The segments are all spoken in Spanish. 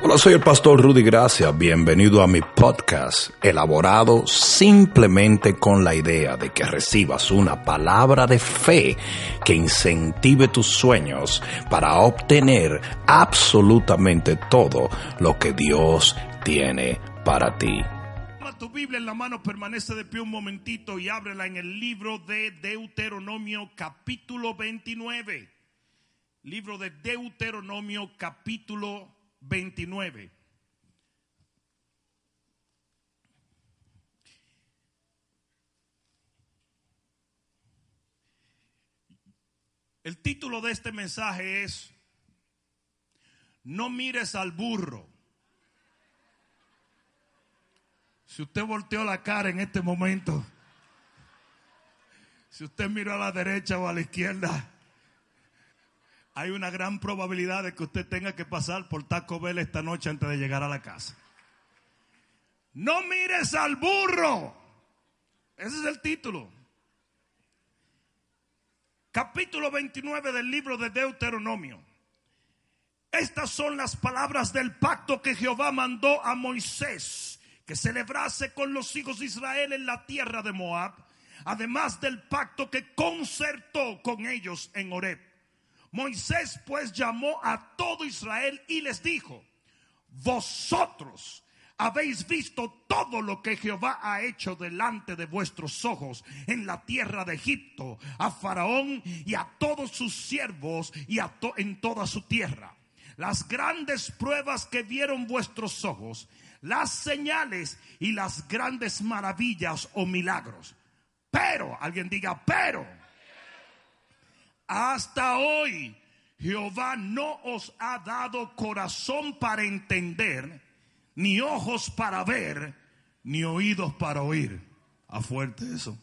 Hola, soy el pastor Rudy Gracia. Bienvenido a mi podcast, elaborado simplemente con la idea de que recibas una palabra de fe que incentive tus sueños para obtener absolutamente todo lo que Dios tiene para ti. Tu Biblia en la mano permanece de pie un momentito y ábrela en el libro de Deuteronomio capítulo 29. Libro de Deuteronomio capítulo 29. El título de este mensaje es No mires al burro. Si usted volteó la cara en este momento, si usted miró a la derecha o a la izquierda, hay una gran probabilidad de que usted tenga que pasar por Taco Bell esta noche antes de llegar a la casa. No mires al burro. Ese es el título. Capítulo 29 del libro de Deuteronomio. Estas son las palabras del pacto que Jehová mandó a Moisés que celebrase con los hijos de Israel en la tierra de Moab, además del pacto que concertó con ellos en Horeb. Moisés pues llamó a todo Israel y les dijo, vosotros habéis visto todo lo que Jehová ha hecho delante de vuestros ojos en la tierra de Egipto, a Faraón y a todos sus siervos y a en toda su tierra. Las grandes pruebas que vieron vuestros ojos, las señales y las grandes maravillas o milagros. Pero, alguien diga, pero hasta hoy Jehová no os ha dado corazón para entender, ni ojos para ver, ni oídos para oír. A fuerte eso.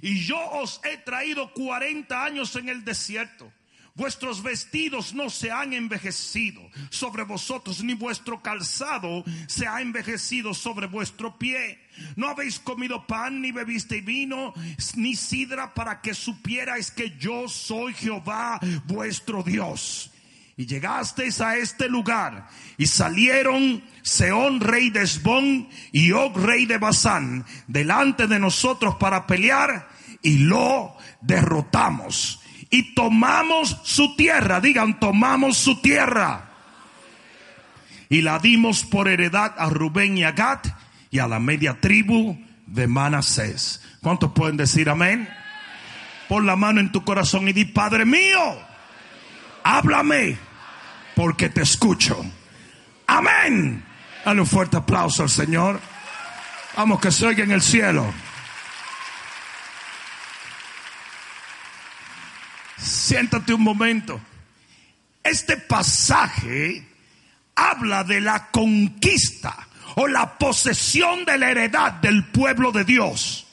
Y yo os he traído 40 años en el desierto Vuestros vestidos no se han envejecido sobre vosotros, ni vuestro calzado se ha envejecido sobre vuestro pie. No habéis comido pan, ni bebiste vino, ni sidra, para que supierais que yo soy Jehová vuestro Dios. Y llegasteis a este lugar y salieron Seón rey de Esbón y Og rey de Basán delante de nosotros para pelear y lo derrotamos y tomamos su tierra. Digan, tomamos su tierra. Y la dimos por heredad a Rubén y a y a la media tribu de Manasés. ¿Cuántos pueden decir amén? Pon la mano en tu corazón y di, Padre mío, háblame porque te escucho. Amén. Dale un fuerte aplauso al Señor. Vamos que se oiga en el cielo. Siéntate un momento. Este pasaje habla de la conquista o la posesión de la heredad del pueblo de Dios.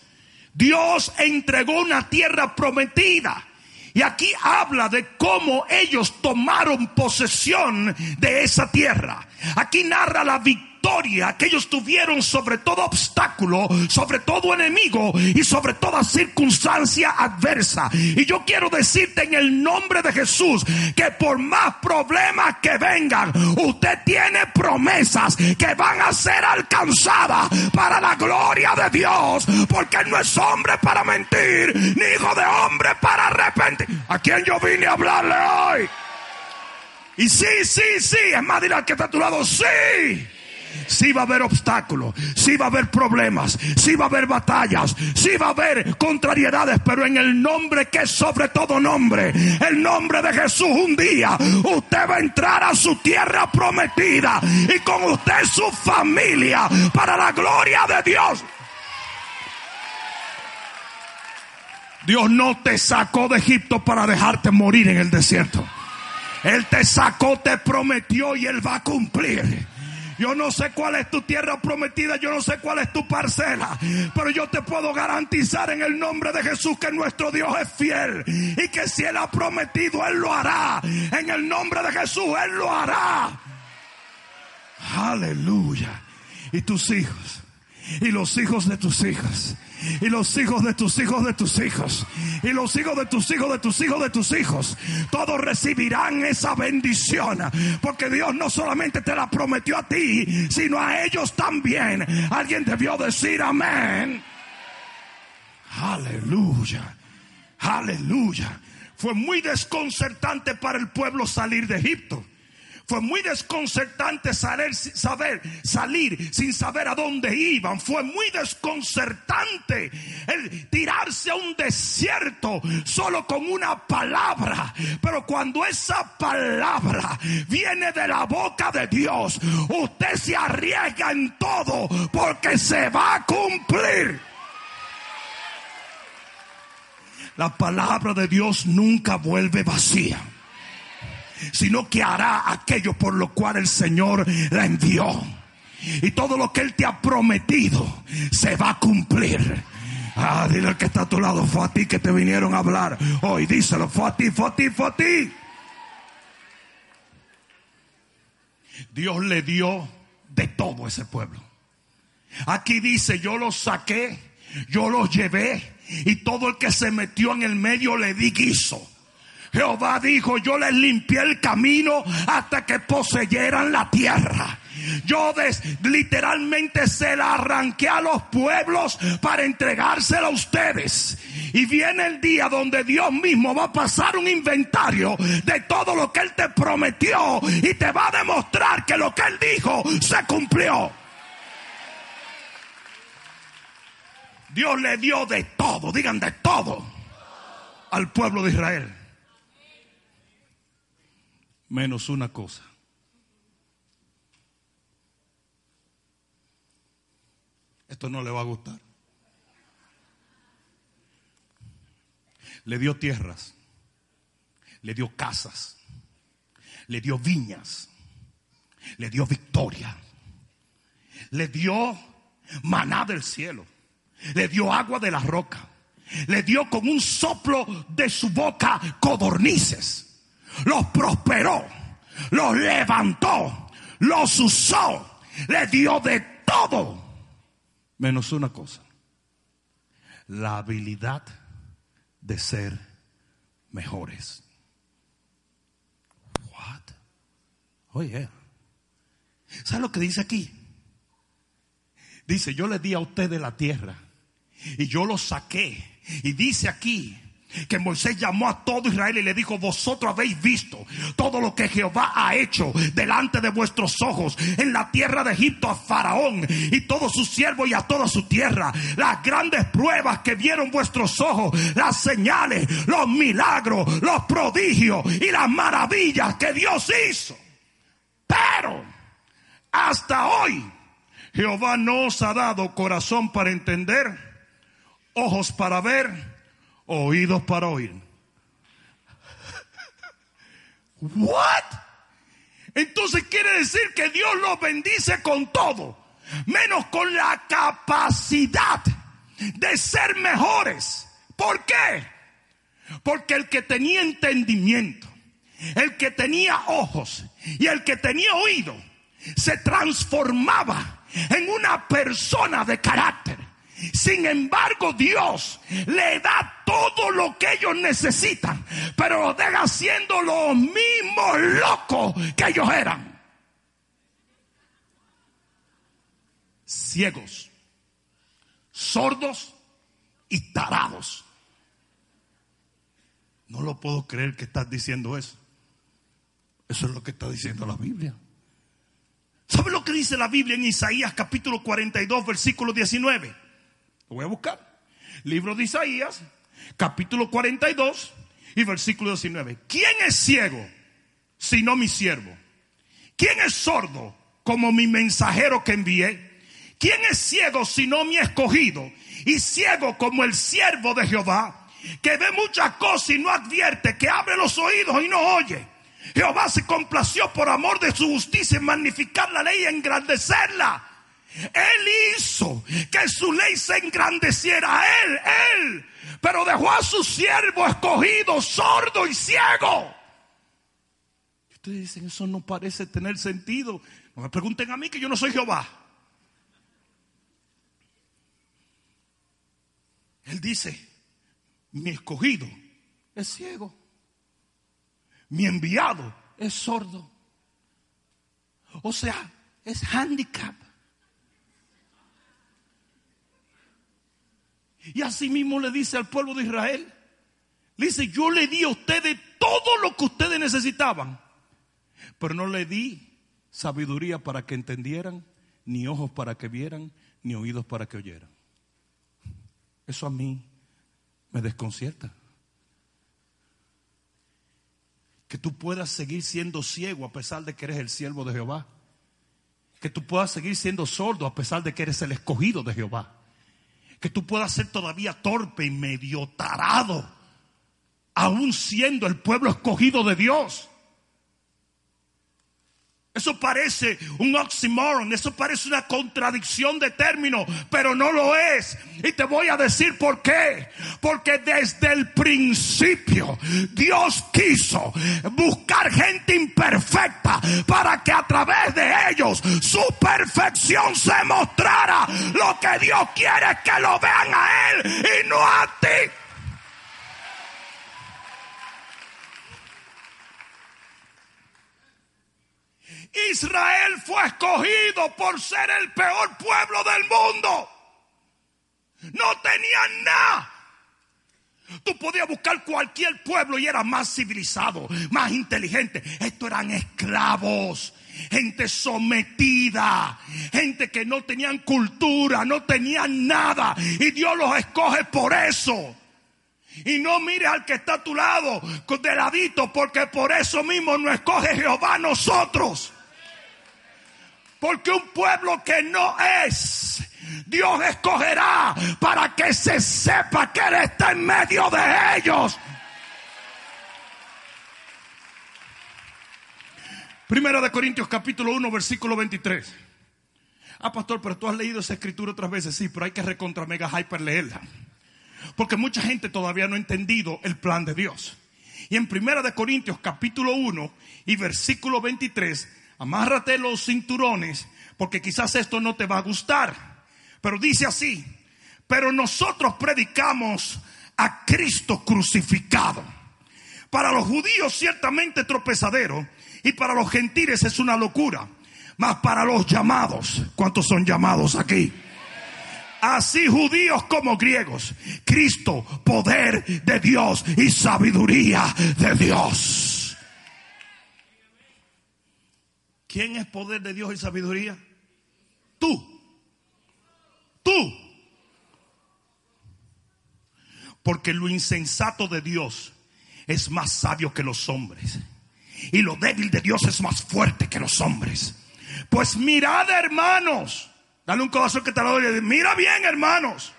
Dios entregó una tierra prometida. Y aquí habla de cómo ellos tomaron posesión de esa tierra. Aquí narra la victoria que ellos tuvieron sobre todo obstáculo, sobre todo enemigo y sobre toda circunstancia adversa. Y yo quiero decirte en el nombre de Jesús que por más problemas que vengan, usted tiene promesas que van a ser alcanzadas para la gloria de Dios, porque no es hombre para mentir, ni hijo de hombre para arrepentir. ¿A quién yo vine a hablarle hoy? Y sí, sí, sí, es más, al que está a tu lado, sí. Sí va a haber obstáculos, sí va a haber problemas, sí va a haber batallas, sí va a haber contrariedades, pero en el nombre que es sobre todo nombre, el nombre de Jesús un día, usted va a entrar a su tierra prometida y con usted su familia para la gloria de Dios. Dios no te sacó de Egipto para dejarte morir en el desierto. Él te sacó, te prometió y Él va a cumplir. Yo no sé cuál es tu tierra prometida, yo no sé cuál es tu parcela, pero yo te puedo garantizar en el nombre de Jesús que nuestro Dios es fiel y que si Él ha prometido, Él lo hará. En el nombre de Jesús, Él lo hará. Aleluya. Y tus hijos y los hijos de tus hijas y los hijos de tus hijos de tus hijos y los hijos de tus hijos de tus hijos de tus hijos todos recibirán esa bendición porque Dios no solamente te la prometió a ti sino a ellos también. Alguien debió decir amén. Aleluya aleluya. Fue muy desconcertante para el pueblo salir de Egipto fue muy desconcertante saber, saber, salir sin saber a dónde iban. Fue muy desconcertante el tirarse a un desierto solo con una palabra. Pero cuando esa palabra viene de la boca de Dios, usted se arriesga en todo porque se va a cumplir. La palabra de Dios nunca vuelve vacía sino que hará aquello por lo cual el Señor la envió. Y todo lo que Él te ha prometido se va a cumplir. Ah, dile al que está a tu lado, fue a ti que te vinieron a hablar. Hoy díselo, fue a ti, fue a ti, fue a ti. Dios le dio de todo ese pueblo. Aquí dice, yo los saqué, yo los llevé y todo el que se metió en el medio le di guiso. Jehová dijo, yo les limpié el camino hasta que poseyeran la tierra. Yo literalmente se la arranqué a los pueblos para entregársela a ustedes. Y viene el día donde Dios mismo va a pasar un inventario de todo lo que Él te prometió y te va a demostrar que lo que Él dijo se cumplió. Dios le dio de todo, digan de todo, al pueblo de Israel menos una cosa. Esto no le va a gustar. Le dio tierras, le dio casas, le dio viñas, le dio victoria, le dio maná del cielo, le dio agua de la roca, le dio con un soplo de su boca codornices los prosperó, los levantó, los usó, le dio de todo, menos una cosa, la habilidad de ser mejores. What? Oye, ¿sabe lo que dice aquí? Dice, yo le di a ustedes la tierra y yo los saqué. Y dice aquí, que Moisés llamó a todo Israel y le dijo, vosotros habéis visto todo lo que Jehová ha hecho delante de vuestros ojos en la tierra de Egipto a Faraón y todos sus siervos y a toda su tierra. Las grandes pruebas que vieron vuestros ojos, las señales, los milagros, los prodigios y las maravillas que Dios hizo. Pero hasta hoy Jehová no os ha dado corazón para entender, ojos para ver oídos para oír. What? Entonces quiere decir que Dios los bendice con todo, menos con la capacidad de ser mejores. ¿Por qué? Porque el que tenía entendimiento, el que tenía ojos y el que tenía oído, se transformaba en una persona de carácter. Sin embargo, Dios le da todo lo que ellos necesitan, pero lo deja siendo los mismos locos que ellos eran. Ciegos, sordos y tarados. No lo puedo creer que estás diciendo eso. Eso es lo que está diciendo la Biblia. ¿Sabe lo que dice la Biblia en Isaías capítulo 42, versículo 19? Lo voy a buscar. Libro de Isaías, capítulo 42 y versículo 19. ¿Quién es ciego sino mi siervo? ¿Quién es sordo como mi mensajero que envié? ¿Quién es ciego sino mi escogido? Y ciego como el siervo de Jehová, que ve muchas cosas y no advierte, que abre los oídos y no oye. Jehová se complació por amor de su justicia en magnificar la ley y engrandecerla. Él hizo que su ley se engrandeciera. Él, él. Pero dejó a su siervo escogido, sordo y ciego. Ustedes dicen, eso no parece tener sentido. No me pregunten a mí que yo no soy Jehová. Él dice, mi escogido es ciego. Mi enviado es sordo. O sea, es handicap. Y así mismo le dice al pueblo de Israel, dice, yo le di a ustedes todo lo que ustedes necesitaban, pero no le di sabiduría para que entendieran, ni ojos para que vieran, ni oídos para que oyeran. Eso a mí me desconcierta. Que tú puedas seguir siendo ciego a pesar de que eres el siervo de Jehová. Que tú puedas seguir siendo sordo a pesar de que eres el escogido de Jehová. Que tú puedas ser todavía torpe y medio tarado, aún siendo el pueblo escogido de Dios. Eso parece un oxymoron, eso parece una contradicción de términos, pero no lo es. Y te voy a decir por qué. Porque desde el principio Dios quiso buscar gente imperfecta para que a través de ellos su perfección se mostrara. Lo que Dios quiere es que lo vean a Él y no a ti. Israel fue escogido por ser el peor pueblo del mundo. No tenían nada. Tú podías buscar cualquier pueblo y era más civilizado, más inteligente. Estos eran esclavos, gente sometida, gente que no tenían cultura, no tenían nada. Y Dios los escoge por eso. Y no mires al que está a tu lado de ladito, porque por eso mismo no escoge Jehová a nosotros. Porque un pueblo que no es, Dios escogerá para que se sepa que Él está en medio de ellos. Primera de Corintios capítulo 1 versículo 23. Ah, pastor, pero tú has leído esa escritura otras veces, sí, pero hay que recontra mega hyper leerla. Porque mucha gente todavía no ha entendido el plan de Dios. Y en Primera de Corintios capítulo 1 y versículo 23 amárrate los cinturones, porque quizás esto no te va a gustar. Pero dice así, pero nosotros predicamos a Cristo crucificado. Para los judíos ciertamente tropezadero y para los gentiles es una locura. Mas para los llamados, ¿cuántos son llamados aquí? Así judíos como griegos, Cristo, poder de Dios y sabiduría de Dios. ¿Quién es poder de Dios y sabiduría? Tú. Tú. Porque lo insensato de Dios es más sabio que los hombres. Y lo débil de Dios es más fuerte que los hombres. Pues mirad, hermanos. Dale un corazón que te lo doy. Mira bien, hermanos.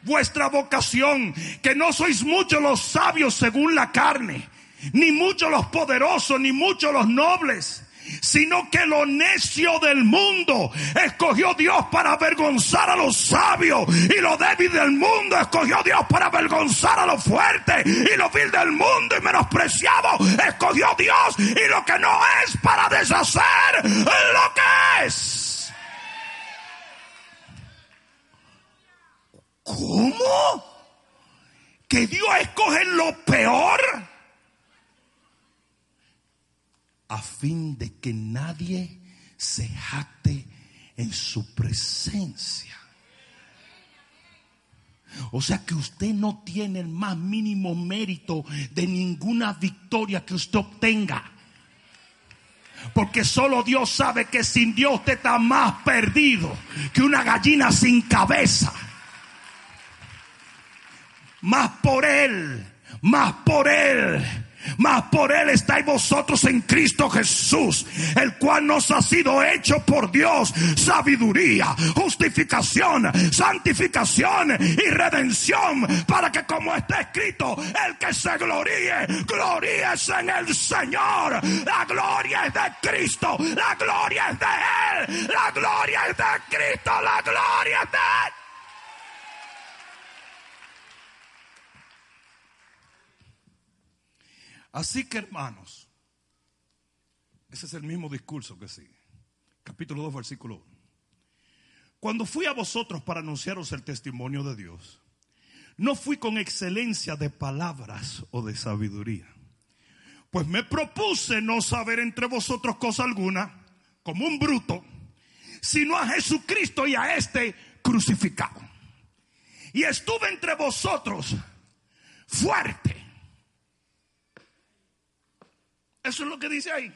Vuestra vocación, que no sois muchos los sabios según la carne, ni muchos los poderosos, ni muchos los nobles sino que lo necio del mundo escogió Dios para avergonzar a los sabios y lo débil del mundo escogió Dios para avergonzar a los fuertes y lo vil del mundo y menospreciado escogió Dios y lo que no es para deshacer lo que es. ¿Cómo? ¿Que Dios escoge lo peor? A fin de que nadie se jacte en su presencia. O sea que usted no tiene el más mínimo mérito de ninguna victoria que usted obtenga. Porque solo Dios sabe que sin Dios usted está más perdido que una gallina sin cabeza. Más por Él, más por Él mas por él estáis vosotros en Cristo Jesús, el cual nos ha sido hecho por Dios sabiduría, justificación, santificación y redención, para que como está escrito, el que se gloríe, gloríese en el Señor. La gloria es de Cristo, la gloria es de Él, la gloria es de Cristo, la gloria es de Él. Así que hermanos, ese es el mismo discurso que sigue. Capítulo 2, versículo 1. Cuando fui a vosotros para anunciaros el testimonio de Dios, no fui con excelencia de palabras o de sabiduría. Pues me propuse no saber entre vosotros cosa alguna, como un bruto, sino a Jesucristo y a este crucificado. Y estuve entre vosotros fuerte. Eso es lo que dice ahí.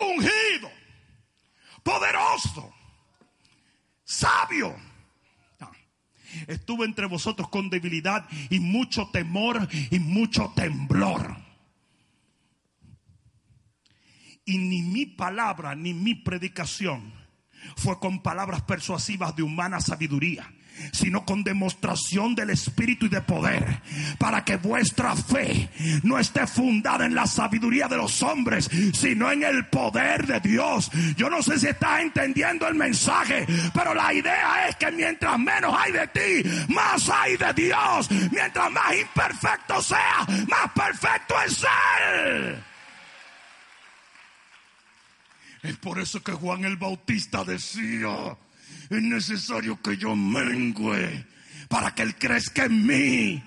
Ungido, poderoso, sabio. Estuve entre vosotros con debilidad y mucho temor y mucho temblor. Y ni mi palabra ni mi predicación fue con palabras persuasivas de humana sabiduría sino con demostración del Espíritu y de poder, para que vuestra fe no esté fundada en la sabiduría de los hombres, sino en el poder de Dios. Yo no sé si estás entendiendo el mensaje, pero la idea es que mientras menos hay de ti, más hay de Dios. Mientras más imperfecto sea, más perfecto es Él. Es por eso que Juan el Bautista decía, es necesario que yo mengüe para que Él crezca en mí.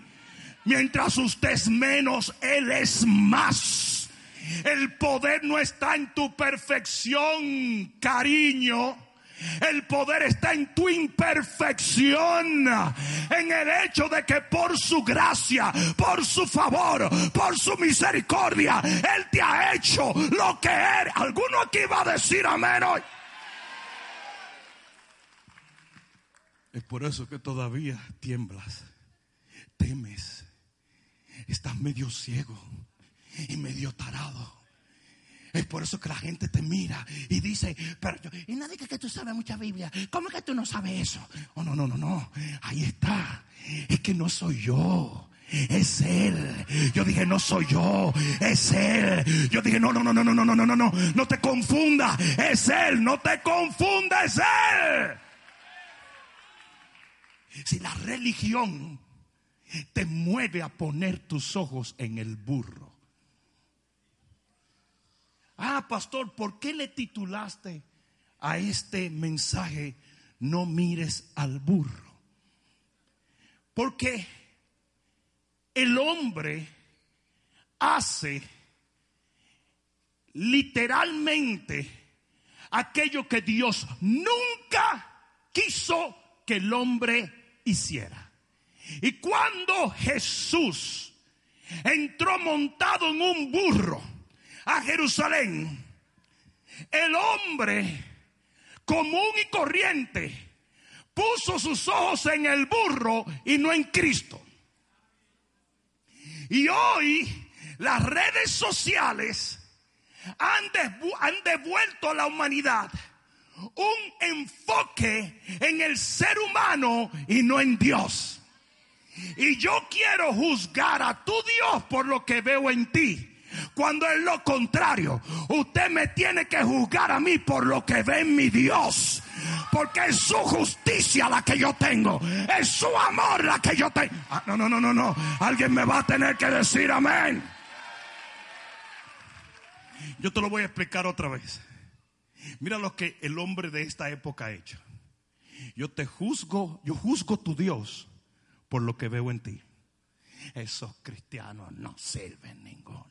Mientras usted es menos, Él es más. El poder no está en tu perfección, cariño. El poder está en tu imperfección, en el hecho de que por su gracia, por su favor, por su misericordia, Él te ha hecho lo que eres. ¿Alguno aquí va a decir amén hoy? Es por eso que todavía tiemblas, temes, estás medio ciego y medio tarado. Es por eso que la gente te mira y dice, pero yo, y nadie que tú sabes mucha Biblia. ¿Cómo que tú no sabes eso? Oh, no, no, no, no. Ahí está. Es que no soy yo. Es Él. Yo dije, no soy yo, es Él. Yo dije, no, no, no, no, no, no, no, no, no, no, no te confunda, es Él, no te confunda, es Él. Si la religión te mueve a poner tus ojos en el burro. Ah, pastor, ¿por qué le titulaste a este mensaje No mires al burro? Porque el hombre hace literalmente aquello que Dios nunca quiso que el hombre hiciera. Y cuando Jesús entró montado en un burro a Jerusalén, el hombre común y corriente puso sus ojos en el burro y no en Cristo. Y hoy las redes sociales han, han devuelto a la humanidad un enfoque en el ser humano y no en Dios. Y yo quiero juzgar a tu Dios por lo que veo en ti. Cuando es lo contrario, usted me tiene que juzgar a mí por lo que ve en mi Dios. Porque es su justicia la que yo tengo. Es su amor la que yo tengo. Ah, no, no, no, no, no. Alguien me va a tener que decir amén. Yo te lo voy a explicar otra vez. Mira lo que el hombre de esta época ha hecho. Yo te juzgo, yo juzgo tu Dios por lo que veo en ti. Esos cristianos no sirven ninguno.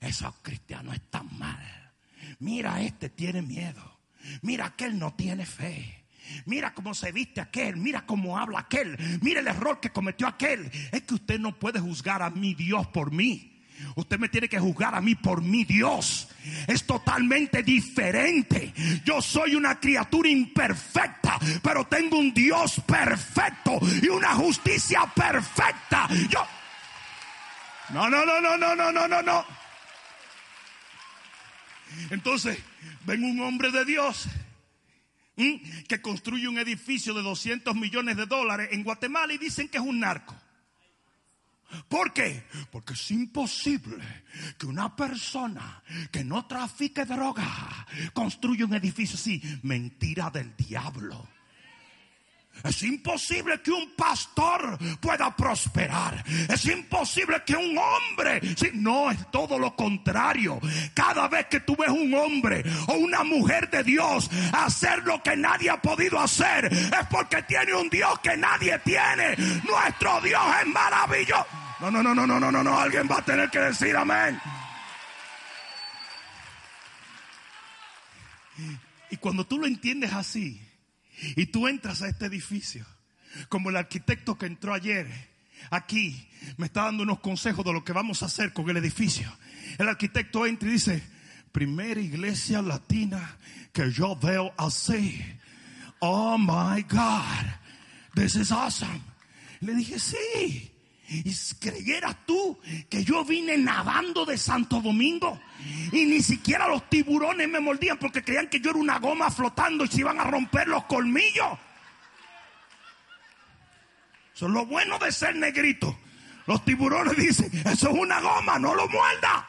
Esos cristianos están mal. Mira, este tiene miedo. Mira, aquel no tiene fe. Mira cómo se viste aquel, mira cómo habla aquel, mira el error que cometió aquel. Es que usted no puede juzgar a mi Dios por mí. Usted me tiene que juzgar a mí por mi Dios. Es totalmente diferente. Yo soy una criatura imperfecta, pero tengo un Dios perfecto y una justicia perfecta. Yo. No, no, no, no, no, no, no, no, no. Entonces, ven un hombre de Dios que construye un edificio de 200 millones de dólares en Guatemala y dicen que es un narco. ¿Por qué? Porque es imposible que una persona que no trafique droga construya un edificio así. Mentira del diablo. Es imposible que un pastor pueda prosperar. Es imposible que un hombre, no es todo lo contrario. Cada vez que tú ves un hombre o una mujer de Dios hacer lo que nadie ha podido hacer, es porque tiene un Dios que nadie tiene. Nuestro Dios es maravilloso. No, no, no, no, no, no, no, no. Alguien va a tener que decir amén. Y cuando tú lo entiendes así, y tú entras a este edificio, como el arquitecto que entró ayer aquí, me está dando unos consejos de lo que vamos a hacer con el edificio. El arquitecto entra y dice, primera iglesia latina que yo veo así. Oh my God, this is awesome. Le dije, sí. Y creyeras tú que yo vine nadando de Santo Domingo y ni siquiera los tiburones me mordían porque creían que yo era una goma flotando y se iban a romper los colmillos. Eso es lo bueno de ser negrito. Los tiburones dicen, eso es una goma, no lo muerda.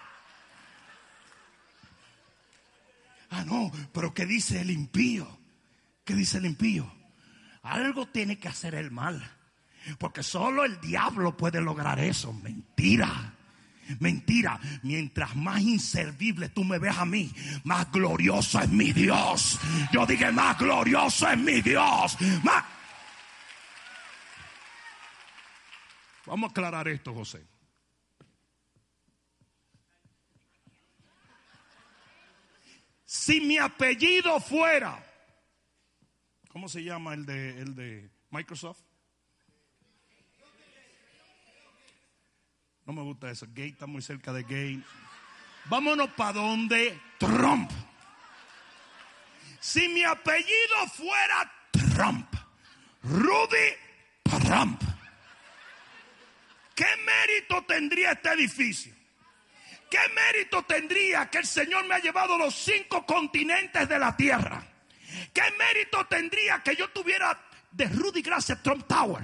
Ah, no, pero ¿qué dice el impío? ¿Qué dice el impío? Algo tiene que hacer el mal. Porque solo el diablo puede lograr eso. Mentira. Mentira. Mientras más inservible tú me ves a mí, más glorioso es mi Dios. Yo dije, más glorioso es mi Dios. Vamos a aclarar esto, José. Si mi apellido fuera, ¿cómo se llama el de, el de Microsoft? No me gusta eso. Gay está muy cerca de gay. Vámonos para donde Trump. Si mi apellido fuera Trump, Rudy Trump, ¿qué mérito tendría este edificio? ¿Qué mérito tendría que el Señor me ha llevado los cinco continentes de la tierra? ¿Qué mérito tendría que yo tuviera de Rudy Gracias Trump Tower?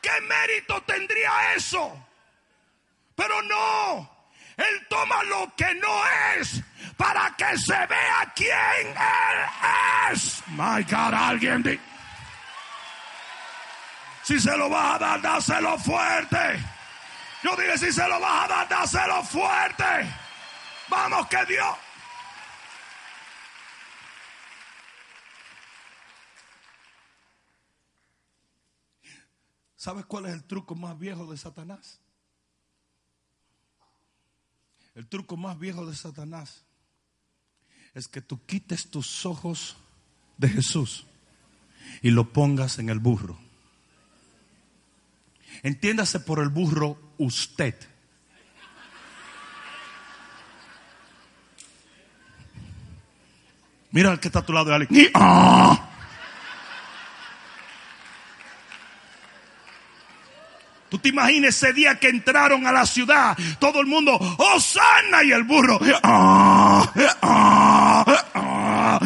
¿Qué mérito tendría eso? Pero no, Él toma lo que no es para que se vea quién Él es. My God, alguien di Si se lo vas a dar, dáselo fuerte. Yo dije, si se lo vas a dar, dáselo fuerte. Vamos que Dios. ¿Sabes cuál es el truco más viejo de Satanás? El truco más viejo de Satanás es que tú quites tus ojos de Jesús y lo pongas en el burro. Entiéndase por el burro usted. Mira al que está a tu lado alguien. ¡Ah! Te imaginas ese día que entraron a la ciudad, todo el mundo, Osana y el burro, ah, ah, ah,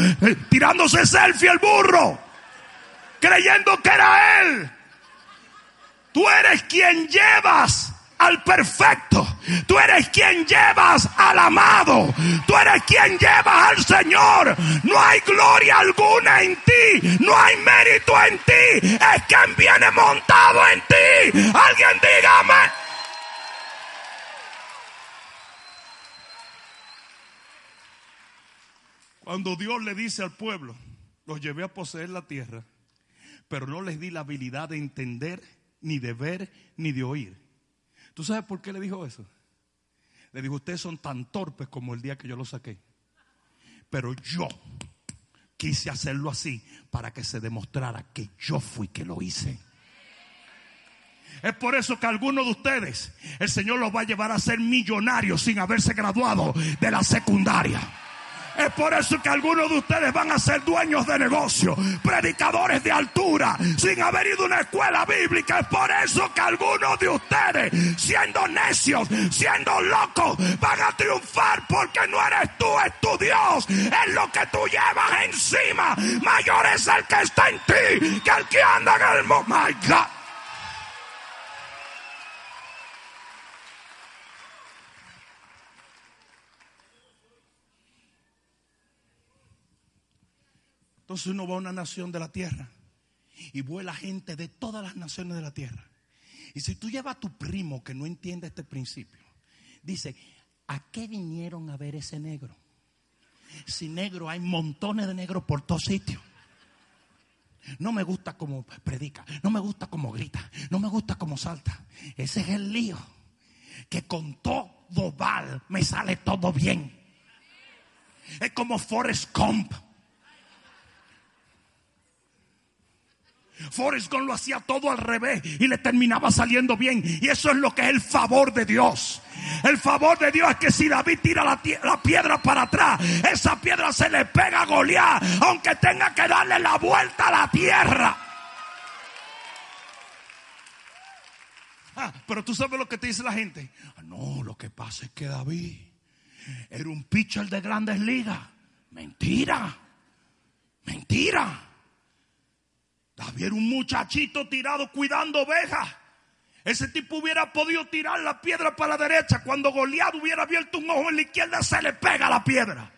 tirándose selfie el burro, creyendo que era él. Tú eres quien llevas al perfecto. Tú eres quien llevas al amado. Tú eres quien llevas al Señor. No hay gloria alguna en ti. No hay mérito en ti. Es quien viene montado en ti. Alguien dígame. Cuando Dios le dice al pueblo, los llevé a poseer la tierra, pero no les di la habilidad de entender, ni de ver, ni de oír. ¿Tú sabes por qué le dijo eso? Le dijo, ustedes son tan torpes como el día que yo lo saqué. Pero yo quise hacerlo así para que se demostrara que yo fui que lo hice. Es por eso que algunos de ustedes, el Señor los va a llevar a ser millonarios sin haberse graduado de la secundaria. Es por eso que algunos de ustedes van a ser dueños de negocio, predicadores de altura, sin haber ido a una escuela bíblica. Es por eso que algunos de ustedes, siendo necios, siendo locos, van a triunfar porque no eres tú, es tu Dios. Es lo que tú llevas encima. Mayor es el que está en ti que el que anda en el mundo. My God. Entonces uno va a una nación de la tierra y vuela gente de todas las naciones de la tierra. Y si tú llevas a tu primo que no entiende este principio, dice, ¿a qué vinieron a ver ese negro? Si negro hay montones de negros por todos sitios. No me gusta como predica, no me gusta como grita, no me gusta como salta. Ese es el lío. Que con todo mal me sale todo bien. Es como Forrest Gump. Forrest Gump lo hacía todo al revés y le terminaba saliendo bien. Y eso es lo que es el favor de Dios. El favor de Dios es que si David tira la, piedra para atrás, esa piedra se le pega a Goliat, aunque tenga que darle la vuelta a la tierra. Ah, pero tú sabes lo que te dice la gente. Ah, no, lo que pasa es que David era un pitcher de grandes ligas. Mentira. Mentira. David un muchachito tirado cuidando ovejas. Ese tipo hubiera podido tirar la piedra para la derecha. Cuando Goliat hubiera abierto un ojo en la izquierda, se le pega la piedra.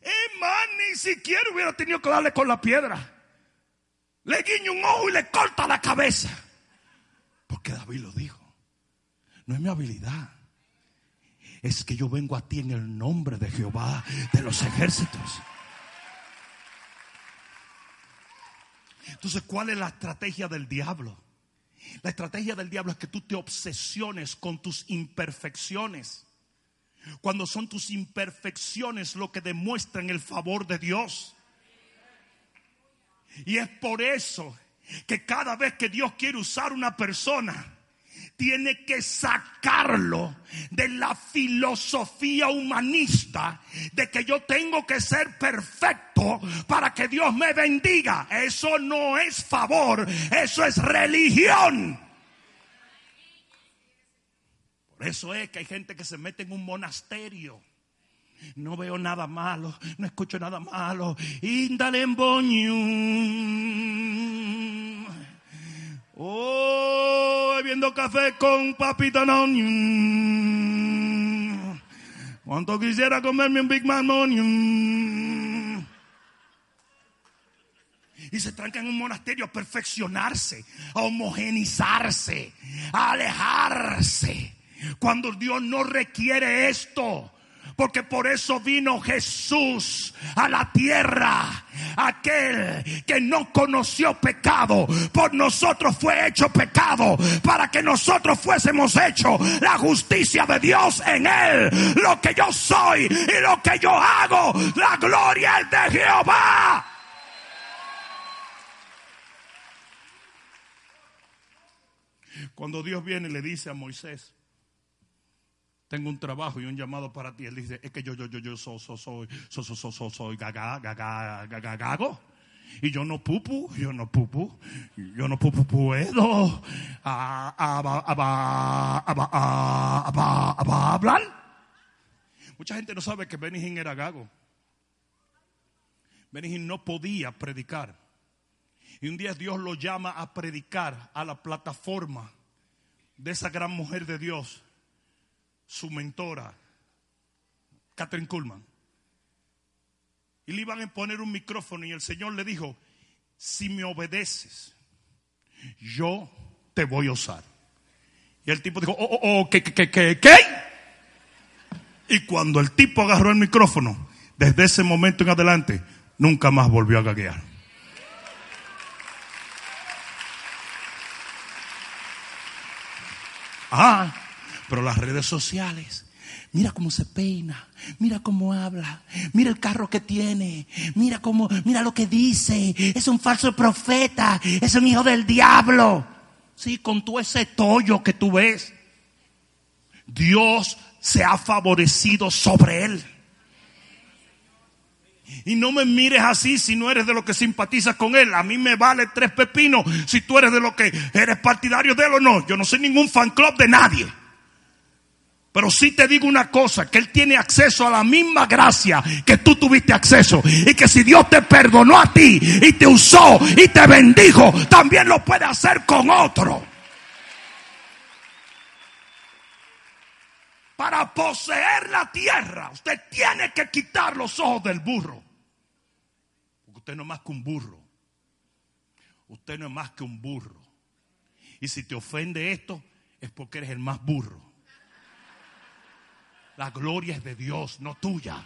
Es más, ni siquiera hubiera tenido que darle con la piedra. Le guiña un ojo y le corta la cabeza. Porque David lo dijo. No es mi habilidad. Es que yo vengo a ti en el nombre de Jehová de los ejércitos. Entonces, ¿cuál es la estrategia del diablo? La estrategia del diablo es que tú te obsesiones con tus imperfecciones. Cuando son tus imperfecciones lo que demuestran el favor de Dios. Y es por eso que cada vez que Dios quiere usar una persona, tiene que sacarlo de la filosofía humanista de que yo tengo que ser perfecto para que Dios me bendiga. Eso no es favor, eso es religión. Por eso es que hay gente que se mete en un monasterio. No veo nada malo, no escucho nada malo. En Oh, bebiendo café con papita no. Cuánto quisiera comerme un Big Mac Y se trancan en un monasterio a perfeccionarse, a homogenizarse, a alejarse. Cuando Dios no requiere esto. Porque por eso vino Jesús a la tierra. Aquel que no conoció pecado, por nosotros fue hecho pecado, para que nosotros fuésemos hecho la justicia de Dios en él. Lo que yo soy y lo que yo hago, la gloria es de Jehová. Cuando Dios viene y le dice a Moisés, tengo un trabajo y un llamado para ti. Él dice, es que yo, yo, yo, yo soy, soy, soy, soy, soy, soy, gaga, gaga, gaga, gago. Y yo no pupu, yo no pupu, yo no pupu puedo hablar. Mucha gente no sabe que Benihín era gago. Benihín no podía predicar. Y un día Dios lo llama a predicar a la plataforma de esa gran mujer de Dios su mentora, Catherine Kuhlman. Y le iban a poner un micrófono y el Señor le dijo, si me obedeces, yo te voy a usar. Y el tipo dijo, oh, oh, oh, ¿qué, qué, qué, qué? Y cuando el tipo agarró el micrófono, desde ese momento en adelante, nunca más volvió a gaguear. Ah, pero las redes sociales, mira cómo se peina, mira cómo habla, mira el carro que tiene, mira cómo, mira lo que dice, es un falso profeta, es un hijo del diablo. Sí, con todo ese tollo que tú ves, Dios se ha favorecido sobre él. Y no me mires así si no eres de lo que simpatizas con él. A mí me vale tres pepinos si tú eres de lo que eres partidario de él o no. Yo no soy ningún fan club de nadie. Pero sí te digo una cosa, que Él tiene acceso a la misma gracia que tú tuviste acceso. Y que si Dios te perdonó a ti y te usó y te bendijo, también lo puede hacer con otro. Para poseer la tierra, usted tiene que quitar los ojos del burro. Porque usted no es más que un burro. usted no es más que un burro. Y si te ofende esto, es porque eres el más burro. La gloria es de Dios, no tuya.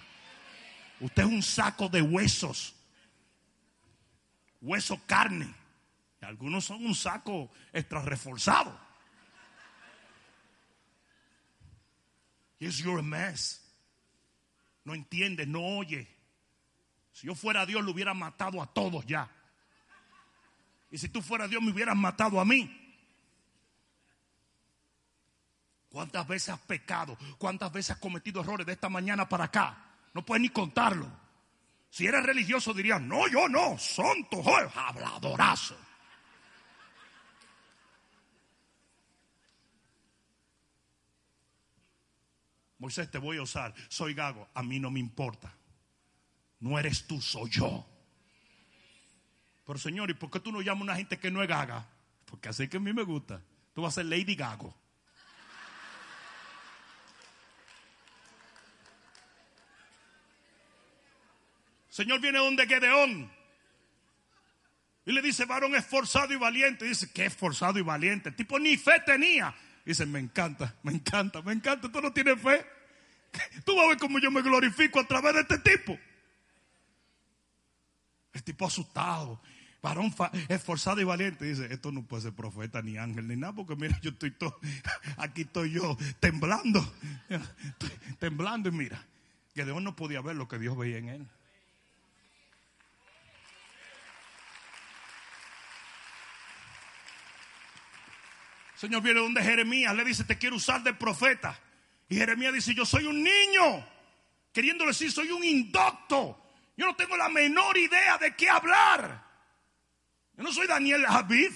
Usted es un saco de huesos. Hueso carne. Algunos son un saco extra reforzado. Yes, you're a mess. No entiende, no oye. Si yo fuera Dios, lo hubiera matado a todos ya. Y si tú fueras Dios, me hubieras matado a mí. ¿Cuántas veces has pecado? ¿Cuántas veces has cometido errores de esta mañana para acá? No puedes ni contarlo. Si eres religioso dirías, no, yo no, santo, habladorazo. Moisés, te voy a usar. Soy gago. A mí no me importa. No eres tú, soy yo. Pero Señor, ¿y por qué tú no llamas a una gente que no es gaga? Porque así que a mí me gusta. Tú vas a ser Lady Gago. Señor viene donde Gedeón. Y le dice, varón esforzado y valiente. Y dice, ¿qué esforzado y valiente? El tipo ni fe tenía. Dice, me encanta, me encanta, me encanta. Tú no tienes fe. Tú vas a ver cómo yo me glorifico a través de este tipo. El tipo asustado, varón esforzado y valiente. Dice, esto no puede ser profeta ni ángel ni nada, porque mira, yo estoy todo, aquí estoy yo temblando, temblando y mira, que no podía ver lo que Dios veía en él. Señor viene donde Jeremías le dice, te quiero usar de profeta. Y Jeremías dice, yo soy un niño. Queriendo decir, soy un indocto. Yo no tengo la menor idea de qué hablar. Yo no soy Daniel Javid.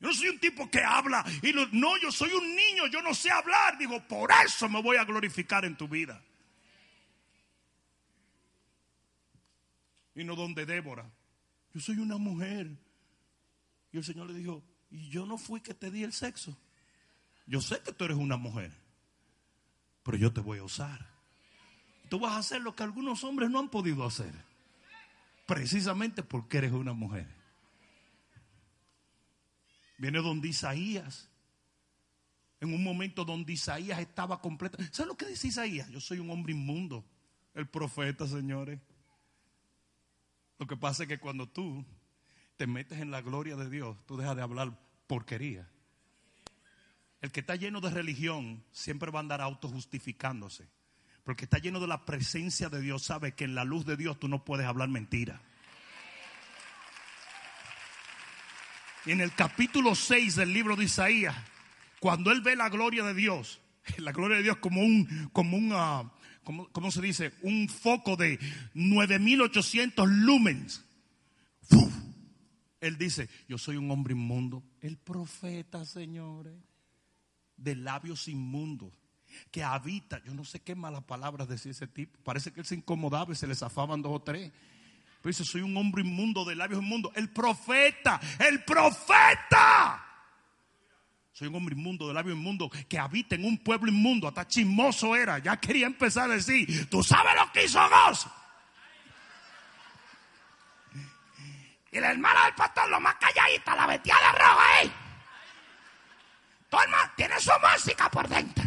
Yo no soy un tipo que habla. Y no, yo soy un niño, yo no sé hablar. Digo, por eso me voy a glorificar en tu vida. Y no donde Débora. Yo soy una mujer. Y el Señor le dijo, y yo no fui que te di el sexo. Yo sé que tú eres una mujer, pero yo te voy a usar. Tú vas a hacer lo que algunos hombres no han podido hacer, precisamente porque eres una mujer. Viene donde Isaías, en un momento donde Isaías estaba completo. ¿Sabes lo que dice Isaías? Yo soy un hombre inmundo, el profeta, señores. Lo que pasa es que cuando tú te metes en la gloria de Dios, tú dejas de hablar porquería. El que está lleno de religión siempre va a andar autojustificándose. Porque está lleno de la presencia de Dios sabe que en la luz de Dios tú no puedes hablar mentira. Y en el capítulo 6 del libro de Isaías, cuando él ve la gloria de Dios, la gloria de Dios como un, como un, uh, ¿cómo se dice? Un foco de 9800 lumens. Él dice, yo soy un hombre inmundo. El profeta, señores, de labios inmundos, que habita, yo no sé qué malas palabras decía ese tipo. Parece que él se incomodaba y se le zafaban dos o tres. Pero dice, soy un hombre inmundo, de labios inmundos. El profeta, el profeta. Soy un hombre inmundo, de labios inmundos, que habita en un pueblo inmundo. Hasta chismoso era. Ya quería empezar a decir, tú sabes lo que hizo Dios. Y la hermana del pastor, lo más calladita, la vestía de rojo ahí. Hermano tiene su música por dentro.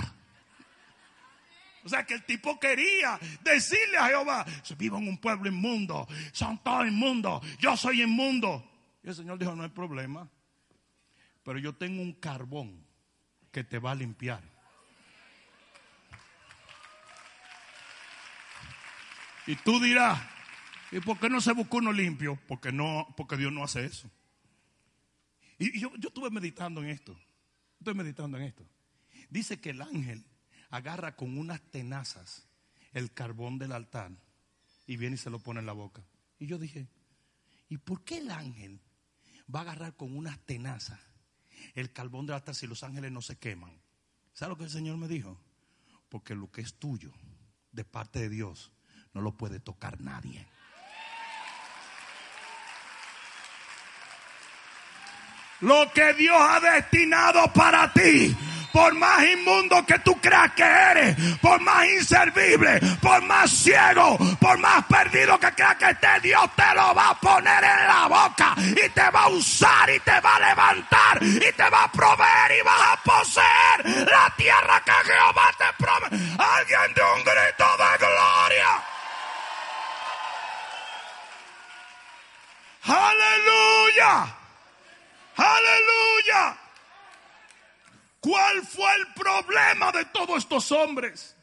O sea que el tipo quería decirle a Jehová, vivo en un pueblo inmundo, son todos inmundos, yo soy inmundo. Y el Señor dijo, no hay problema, pero yo tengo un carbón que te va a limpiar. Y tú dirás, ¿Y por qué no se buscó uno limpio? Porque, no, porque Dios no hace eso. Y, yo, yo estuve meditando en esto. Estoy meditando en esto. Dice que el ángel agarra con unas tenazas el carbón del altar y viene y se lo pone en la boca. Y yo dije, ¿y por qué el ángel va a agarrar con unas tenazas el carbón del altar si los ángeles no se queman? ¿Sabes lo que el Señor me dijo? Porque lo que es tuyo de parte de Dios no lo puede tocar nadie. Lo que Dios ha destinado para ti, por más inmundo que tú creas que eres, por más inservible, por más ciego, por más perdido que creas que esté, Dios te lo va a poner en la boca y te va a usar y te va a levantar y te va a proveer y vas a poseer la tierra que Jehová te promete. Alguien de un grito de gloria. Aleluya. Aleluya. ¿Cuál fue el problema de todos estos hombres?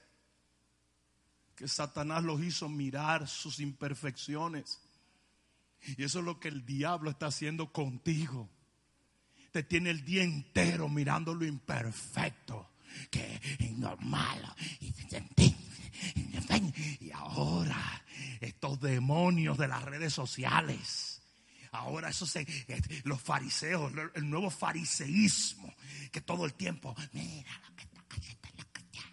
Que Satanás los hizo mirar sus imperfecciones. Y eso es lo que el diablo está haciendo contigo. Te tiene el día entero mirando lo imperfecto, que es normal. Y ahora estos demonios de las redes sociales Ahora eso se, eh, los fariseos, el nuevo fariseísmo, que todo el tiempo, mira lo que está cayendo en la cuchara.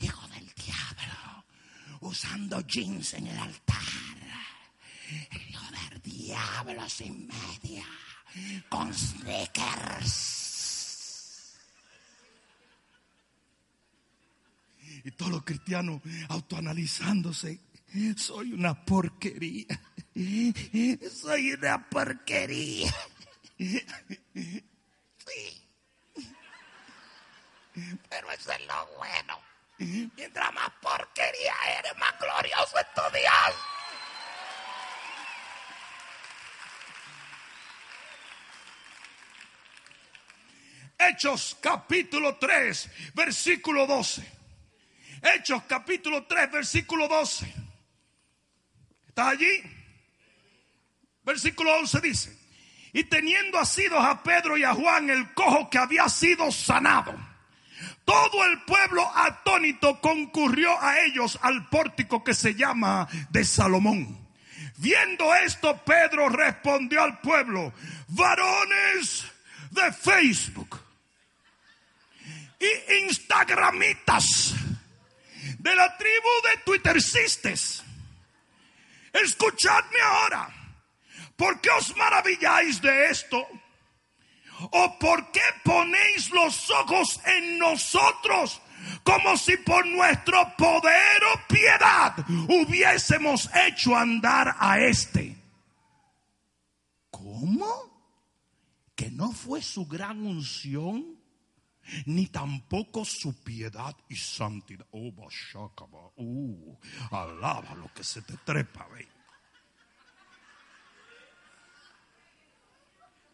Hijo del diablo, usando jeans en el altar. hijo del diablo sin media, con sneakers Y todos los cristianos autoanalizándose. Soy una porquería. Soy una porquería. Sí. Pero eso es lo bueno. Mientras más porquería eres, más glorioso es tu Dios. Hechos capítulo 3, versículo 12. Hechos capítulo 3, versículo 12. ¿Estás allí? Versículo 11 dice, y teniendo asidos a Pedro y a Juan el cojo que había sido sanado, todo el pueblo atónito concurrió a ellos al pórtico que se llama de Salomón. Viendo esto, Pedro respondió al pueblo, varones de Facebook y Instagramitas de la tribu de Twittercistes. Escuchadme ahora. ¿Por qué os maravilláis de esto? ¿O por qué ponéis los ojos en nosotros como si por nuestro poder o piedad hubiésemos hecho andar a este? ¿Cómo? ¿Que no fue su gran unción? Ni tampoco su piedad y santidad. Oh, uh, alaba lo que se te trepa, ve.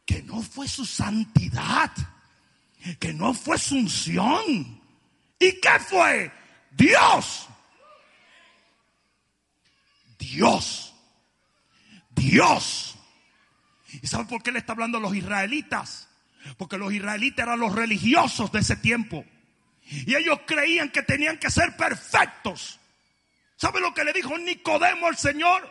Que no fue su santidad, que no fue su unción. ¿Y qué fue? Dios. Dios. Dios. ¿Y sabe por qué le está hablando a los israelitas? Porque los israelitas eran los religiosos de ese tiempo. Y ellos creían que tenían que ser perfectos. ¿Sabe lo que le dijo Nicodemo al Señor?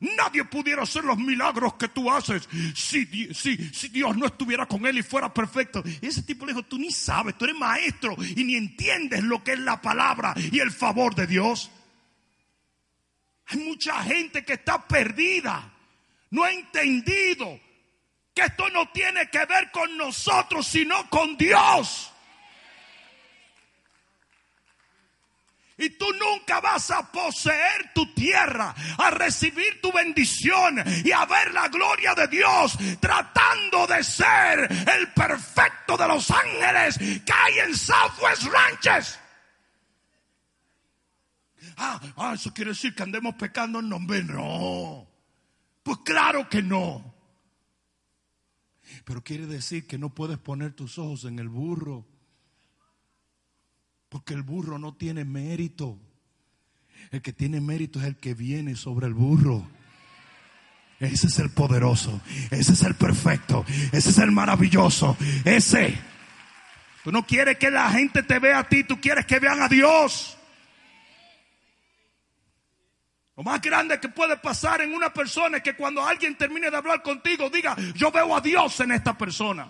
Nadie pudiera hacer los milagros que tú haces si, si, Dios no estuviera con él y fuera perfecto. Y ese tipo le dijo, tú ni sabes, tú eres maestro y ni entiendes lo que es la palabra y el favor de Dios. Hay mucha gente que está perdida, no ha entendido que esto no tiene que ver con nosotros, sino con Dios. Y tú nunca vas a poseer tu tierra, a recibir tu bendición y a ver la gloria de Dios tratando de ser el perfecto de los ángeles que hay en Southwest Ranches. Ah, ah, eso quiere decir que andemos pecando en nombre. No. Pues claro que no. Pero quiere decir que no puedes poner tus ojos en el burro. Porque el burro no tiene mérito. El que tiene mérito es el que viene sobre el burro. Ese es el poderoso. Ese es el perfecto. Ese es el maravilloso. Ese. Tú no quieres que la gente te vea a ti. Tú quieres que vean a Dios. Lo más grande que puede pasar en una persona es que cuando alguien termine de hablar contigo diga, yo veo a Dios en esta persona.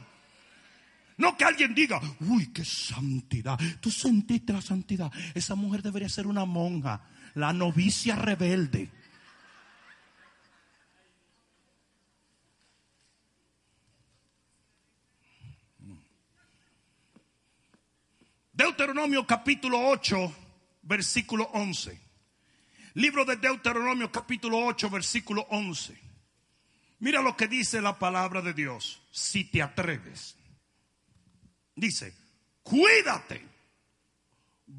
No que alguien diga, uy, qué santidad. Tú sentiste la santidad. Esa mujer debería ser una monja, la novicia rebelde. Deuteronomio capítulo 8, versículo 11. Libro de Deuteronomio capítulo 8, versículo 11. Mira lo que dice la palabra de Dios, si te atreves. Dice, cuídate.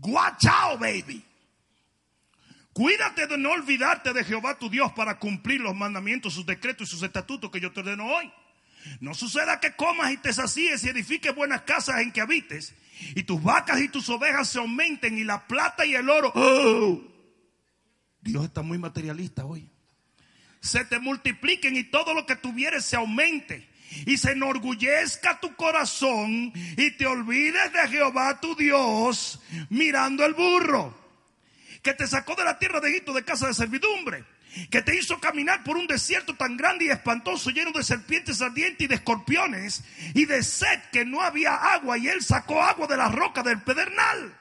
Out, baby. Cuídate de no olvidarte de Jehová tu Dios para cumplir los mandamientos, sus decretos y sus estatutos que yo te ordeno hoy. No suceda que comas y te sacíes y edifiques buenas casas en que habites, y tus vacas y tus ovejas se aumenten, y la plata y el oro. ¡Oh! Dios está muy materialista hoy. Se te multipliquen y todo lo que tuvieres se aumente. Y se enorgullezca tu corazón y te olvides de Jehová tu Dios mirando el burro que te sacó de la tierra de Egipto de casa de servidumbre, que te hizo caminar por un desierto tan grande y espantoso, lleno de serpientes ardientes y de escorpiones, y de sed que no había agua, y él sacó agua de la roca del pedernal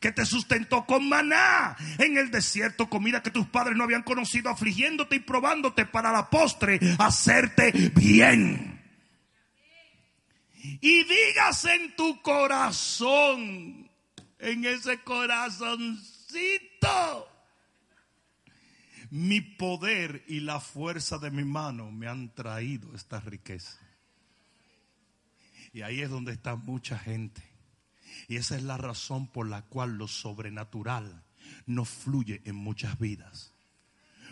que te sustentó con maná en el desierto, comida que tus padres no habían conocido, afligiéndote y probándote para la postre hacerte bien. Y digas en tu corazón, en ese corazoncito, mi poder y la fuerza de mi mano me han traído esta riqueza. Y ahí es donde está mucha gente. Y esa es la razón por la cual lo sobrenatural no fluye en muchas vidas.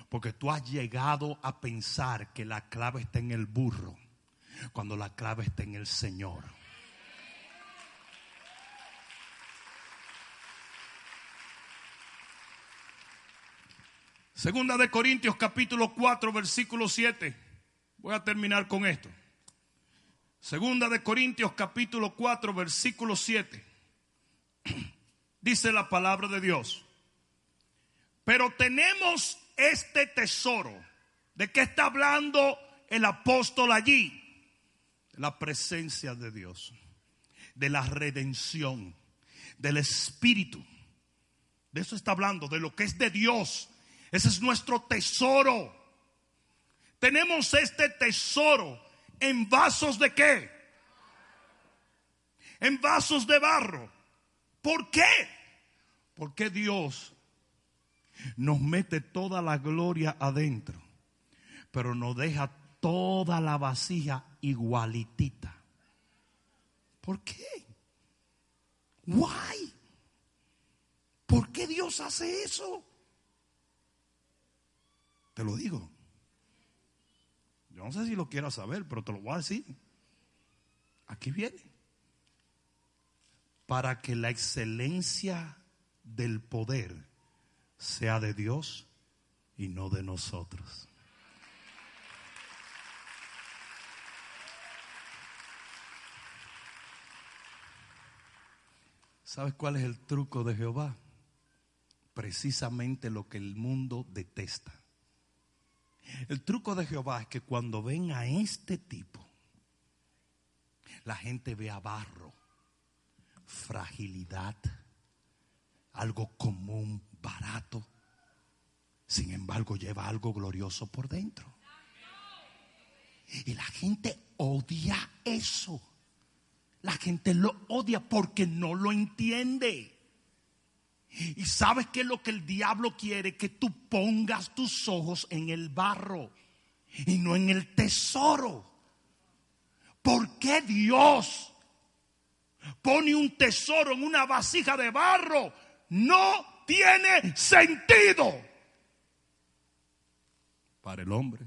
Porque tú has llegado a pensar que la clave está en el burro, cuando la clave está en el Señor. Segunda de Corintios capítulo 4 versículo 7. Voy a terminar con esto. Segunda de Corintios capítulo 4 versículo 7. Dice la palabra de Dios. Pero tenemos este tesoro. ¿De qué está hablando el apóstol allí? La presencia de Dios. De la redención. Del Espíritu. De eso está hablando. De lo que es de Dios ese es nuestro tesoro. Tenemos este tesoro en vasos de qué? En vasos de barro. ¿Por qué? Porque Dios nos mete toda la gloria adentro, pero nos deja toda la vasija igualitita. ¿Por qué? Why? ¿Por qué Dios hace eso? Te lo digo. Yo no sé si lo quieras saber, pero te lo voy a decir. Aquí viene. Para que la excelencia del poder sea de Dios y no de nosotros. ¿Sabes cuál es el truco de Jehová? Precisamente lo que el mundo detesta. El truco de Jehová es que cuando ven a este tipo, la gente ve a barro, fragilidad, algo común, barato. Sin embargo, lleva algo glorioso por dentro. Y la gente odia eso. La gente lo odia porque no lo entiende. Y sabes que lo que el diablo quiere, que tú pongas tus ojos en el barro y no en el tesoro. ¿Por qué Dios pone un tesoro en una vasija de barro? No tiene sentido para el hombre.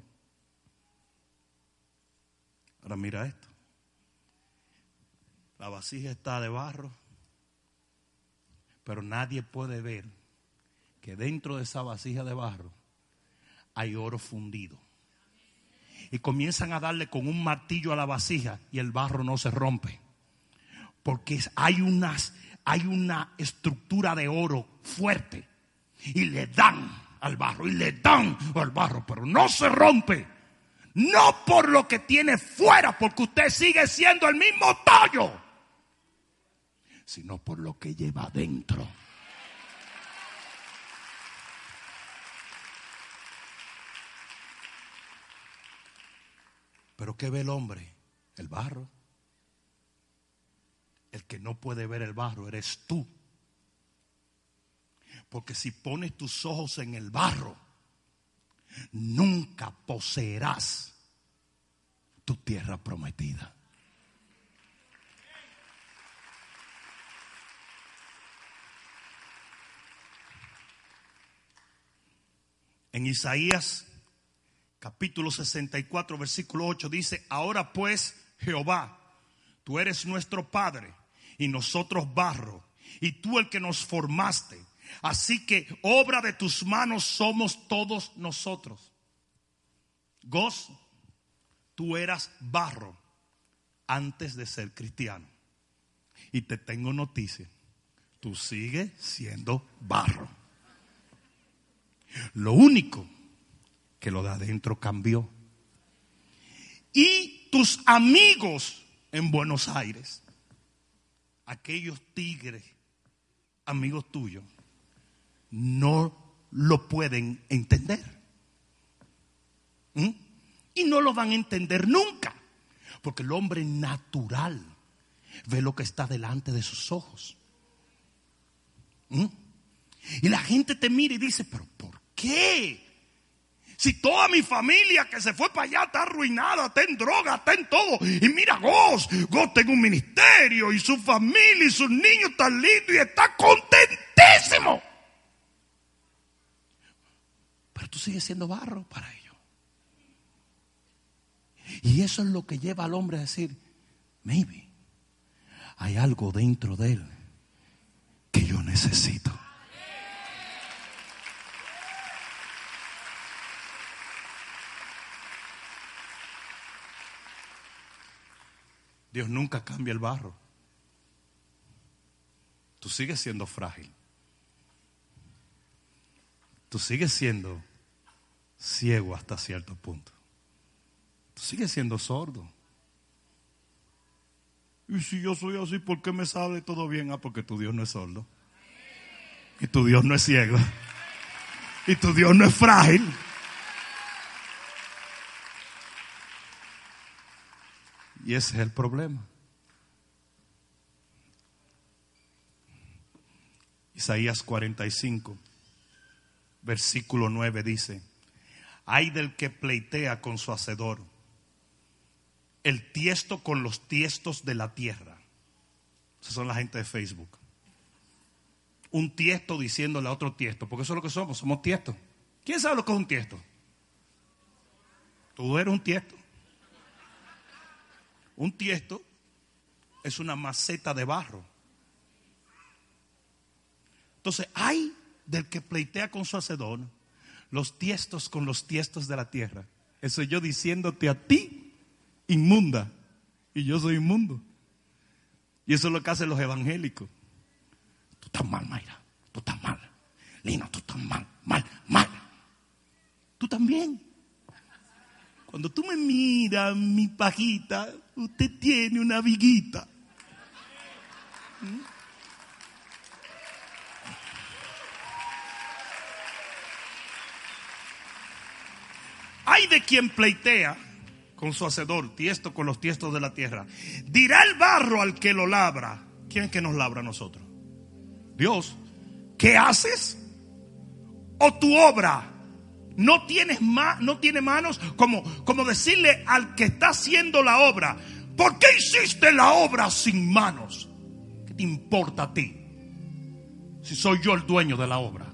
Ahora mira esto. La vasija está de barro pero nadie puede ver que dentro de esa vasija de barro hay oro fundido. Y comienzan a darle con un martillo a la vasija y el barro no se rompe. Porque hay, hay una estructura de oro fuerte. Y le dan al barro, y le dan al barro, pero no se rompe. No por lo que tiene fuera, porque usted sigue siendo el mismo tallo sino por lo que lleva adentro. Pero ¿qué ve el hombre? El barro. El que no puede ver el barro eres tú. Porque si pones tus ojos en el barro, nunca poseerás tu tierra prometida. En Isaías capítulo 64, versículo 8 dice, ahora pues Jehová, tú eres nuestro Padre y nosotros barro, y tú el que nos formaste. Así que obra de tus manos somos todos nosotros. Goz, tú eras barro antes de ser cristiano. Y te tengo noticia, tú sigues siendo barro. Lo único que lo de adentro cambió. Y tus amigos en Buenos Aires, aquellos tigres, amigos tuyos, no lo pueden entender. ¿Mm? Y no lo van a entender nunca. Porque el hombre natural ve lo que está delante de sus ojos. ¿Mm? Y la gente te mira y dice, pero ¿por qué? Si toda mi familia que se fue para allá está arruinada, está en droga, está en todo. Y mira, Goz, Goz tiene un ministerio y su familia y sus niños están lindos y está contentísimo. Pero tú sigues siendo barro para ellos. Y eso es lo que lleva al hombre a decir, maybe hay algo dentro de él que yo necesito. Dios nunca cambia el barro. Tú sigues siendo frágil. Tú sigues siendo ciego hasta cierto punto. Tú sigues siendo sordo. Y si yo soy así, ¿por qué me sale todo bien? Ah, porque tu Dios no es sordo. Y tu Dios no es ciego. Y tu Dios no es frágil. Y ese es el problema. Isaías 45, versículo 9 dice, hay del que pleitea con su hacedor, el tiesto con los tiestos de la tierra. Esas son la gente de Facebook. Un tiesto diciéndole a otro tiesto, porque eso es lo que somos, somos tiestos. ¿Quién sabe lo que es un tiesto? Tú eres un tiesto. Un tiesto es una maceta de barro. Entonces, hay del que pleitea con su hacedor los tiestos con los tiestos de la tierra. Eso yo diciéndote a ti, inmunda, y yo soy inmundo. Y eso es lo que hacen los evangélicos. Tú estás mal, Mayra. Tú estás mal. Lina, tú estás mal, mal, mal. Tú también. Cuando tú me miras, mi pajita, usted tiene una viguita. Hay de quien pleitea con su hacedor, tiesto con los tiestos de la tierra. Dirá el barro al que lo labra. ¿Quién es que nos labra a nosotros? Dios. ¿Qué haces? ¿O tu obra? No tienes no tiene manos como, como decirle al que está haciendo la obra, ¿por qué hiciste la obra sin manos? ¿Qué te importa a ti? Si soy yo el dueño de la obra.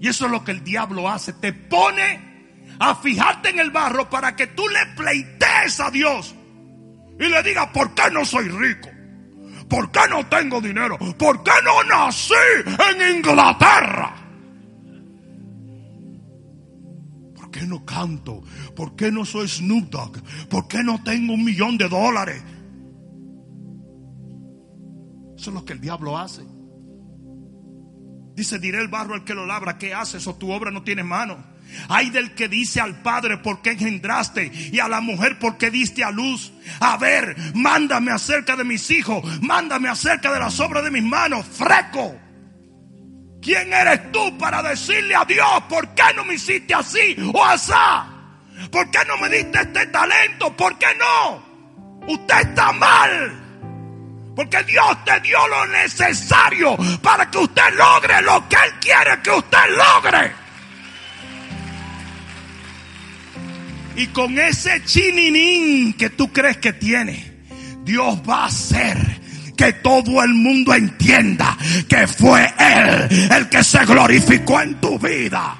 Y eso es lo que el diablo hace. Te pone a fijarte en el barro para que tú le pleites a Dios. Y le digas, ¿por qué no soy rico? ¿Por qué no tengo dinero? ¿Por qué no nací en Inglaterra? Qué no canto? ¿Por qué no soy Snoop Dogg? ¿Por qué no tengo un millón de dólares? Eso es lo que el diablo hace. Dice, diré el barro al que lo labra, ¿qué haces? O tu obra no tiene mano. Hay del que dice al padre por qué engendraste y a la mujer por qué diste a luz. A ver, mándame acerca de mis hijos, mándame acerca de las obras de mis manos. Freco. ¿Quién eres tú para decirle a Dios por qué no me hiciste así o asá? ¿Por qué no me diste este talento? ¿Por qué no? Usted está mal. Porque Dios te dio lo necesario para que usted logre lo que Él quiere que usted logre. Y con ese chininín que tú crees que tiene, Dios va a hacer que todo el mundo entienda que fue Él el que se glorificó en tu vida.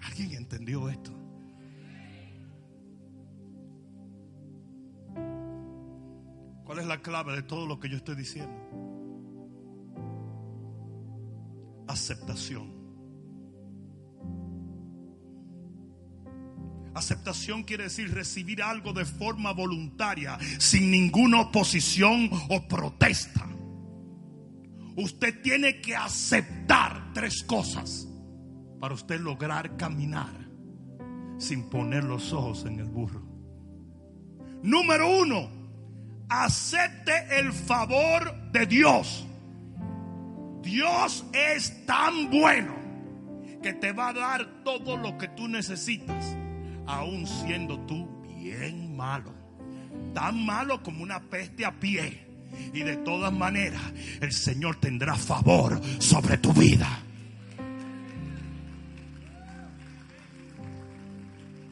¿Alguien entendió esto? ¿Cuál es la clave de todo lo que yo estoy diciendo? Aceptación. Aceptación quiere decir recibir algo de forma voluntaria, sin ninguna oposición o protesta. Usted tiene que aceptar tres cosas para usted lograr caminar sin poner los ojos en el burro. Número uno, acepte el favor de Dios. Dios es tan bueno que te va a dar todo lo que tú necesitas, aun siendo tú bien malo. Tan malo como una peste a pie. Y de todas maneras, el Señor tendrá favor sobre tu vida.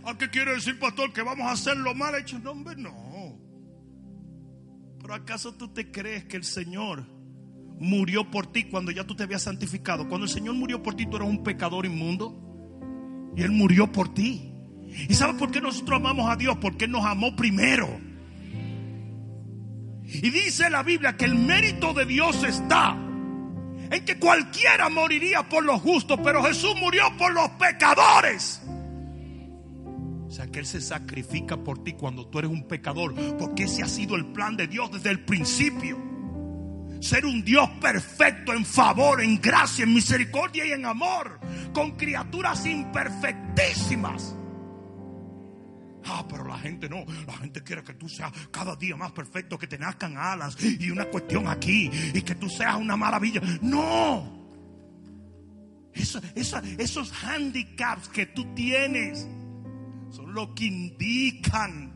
¿A qué quiere decir, pastor? Que vamos a hacer lo mal hecho. No, hombre, no. Pero ¿acaso tú te crees que el Señor murió por ti cuando ya tú te habías santificado? Cuando el Señor murió por ti, tú eras un pecador inmundo. Y Él murió por ti. ¿Y sabes por qué nosotros amamos a Dios? Porque Él nos amó primero. Y dice la Biblia que el mérito de Dios está en que cualquiera moriría por los justos, pero Jesús murió por los pecadores. O sea que Él se sacrifica por ti cuando tú eres un pecador, porque ese ha sido el plan de Dios desde el principio. Ser un Dios perfecto en favor, en gracia, en misericordia y en amor, con criaturas imperfectísimas. Ah, pero la gente no. La gente quiere que tú seas cada día más perfecto, que te nazcan alas y una cuestión aquí y que tú seas una maravilla. No. Eso, eso, esos handicaps que tú tienes son lo que indican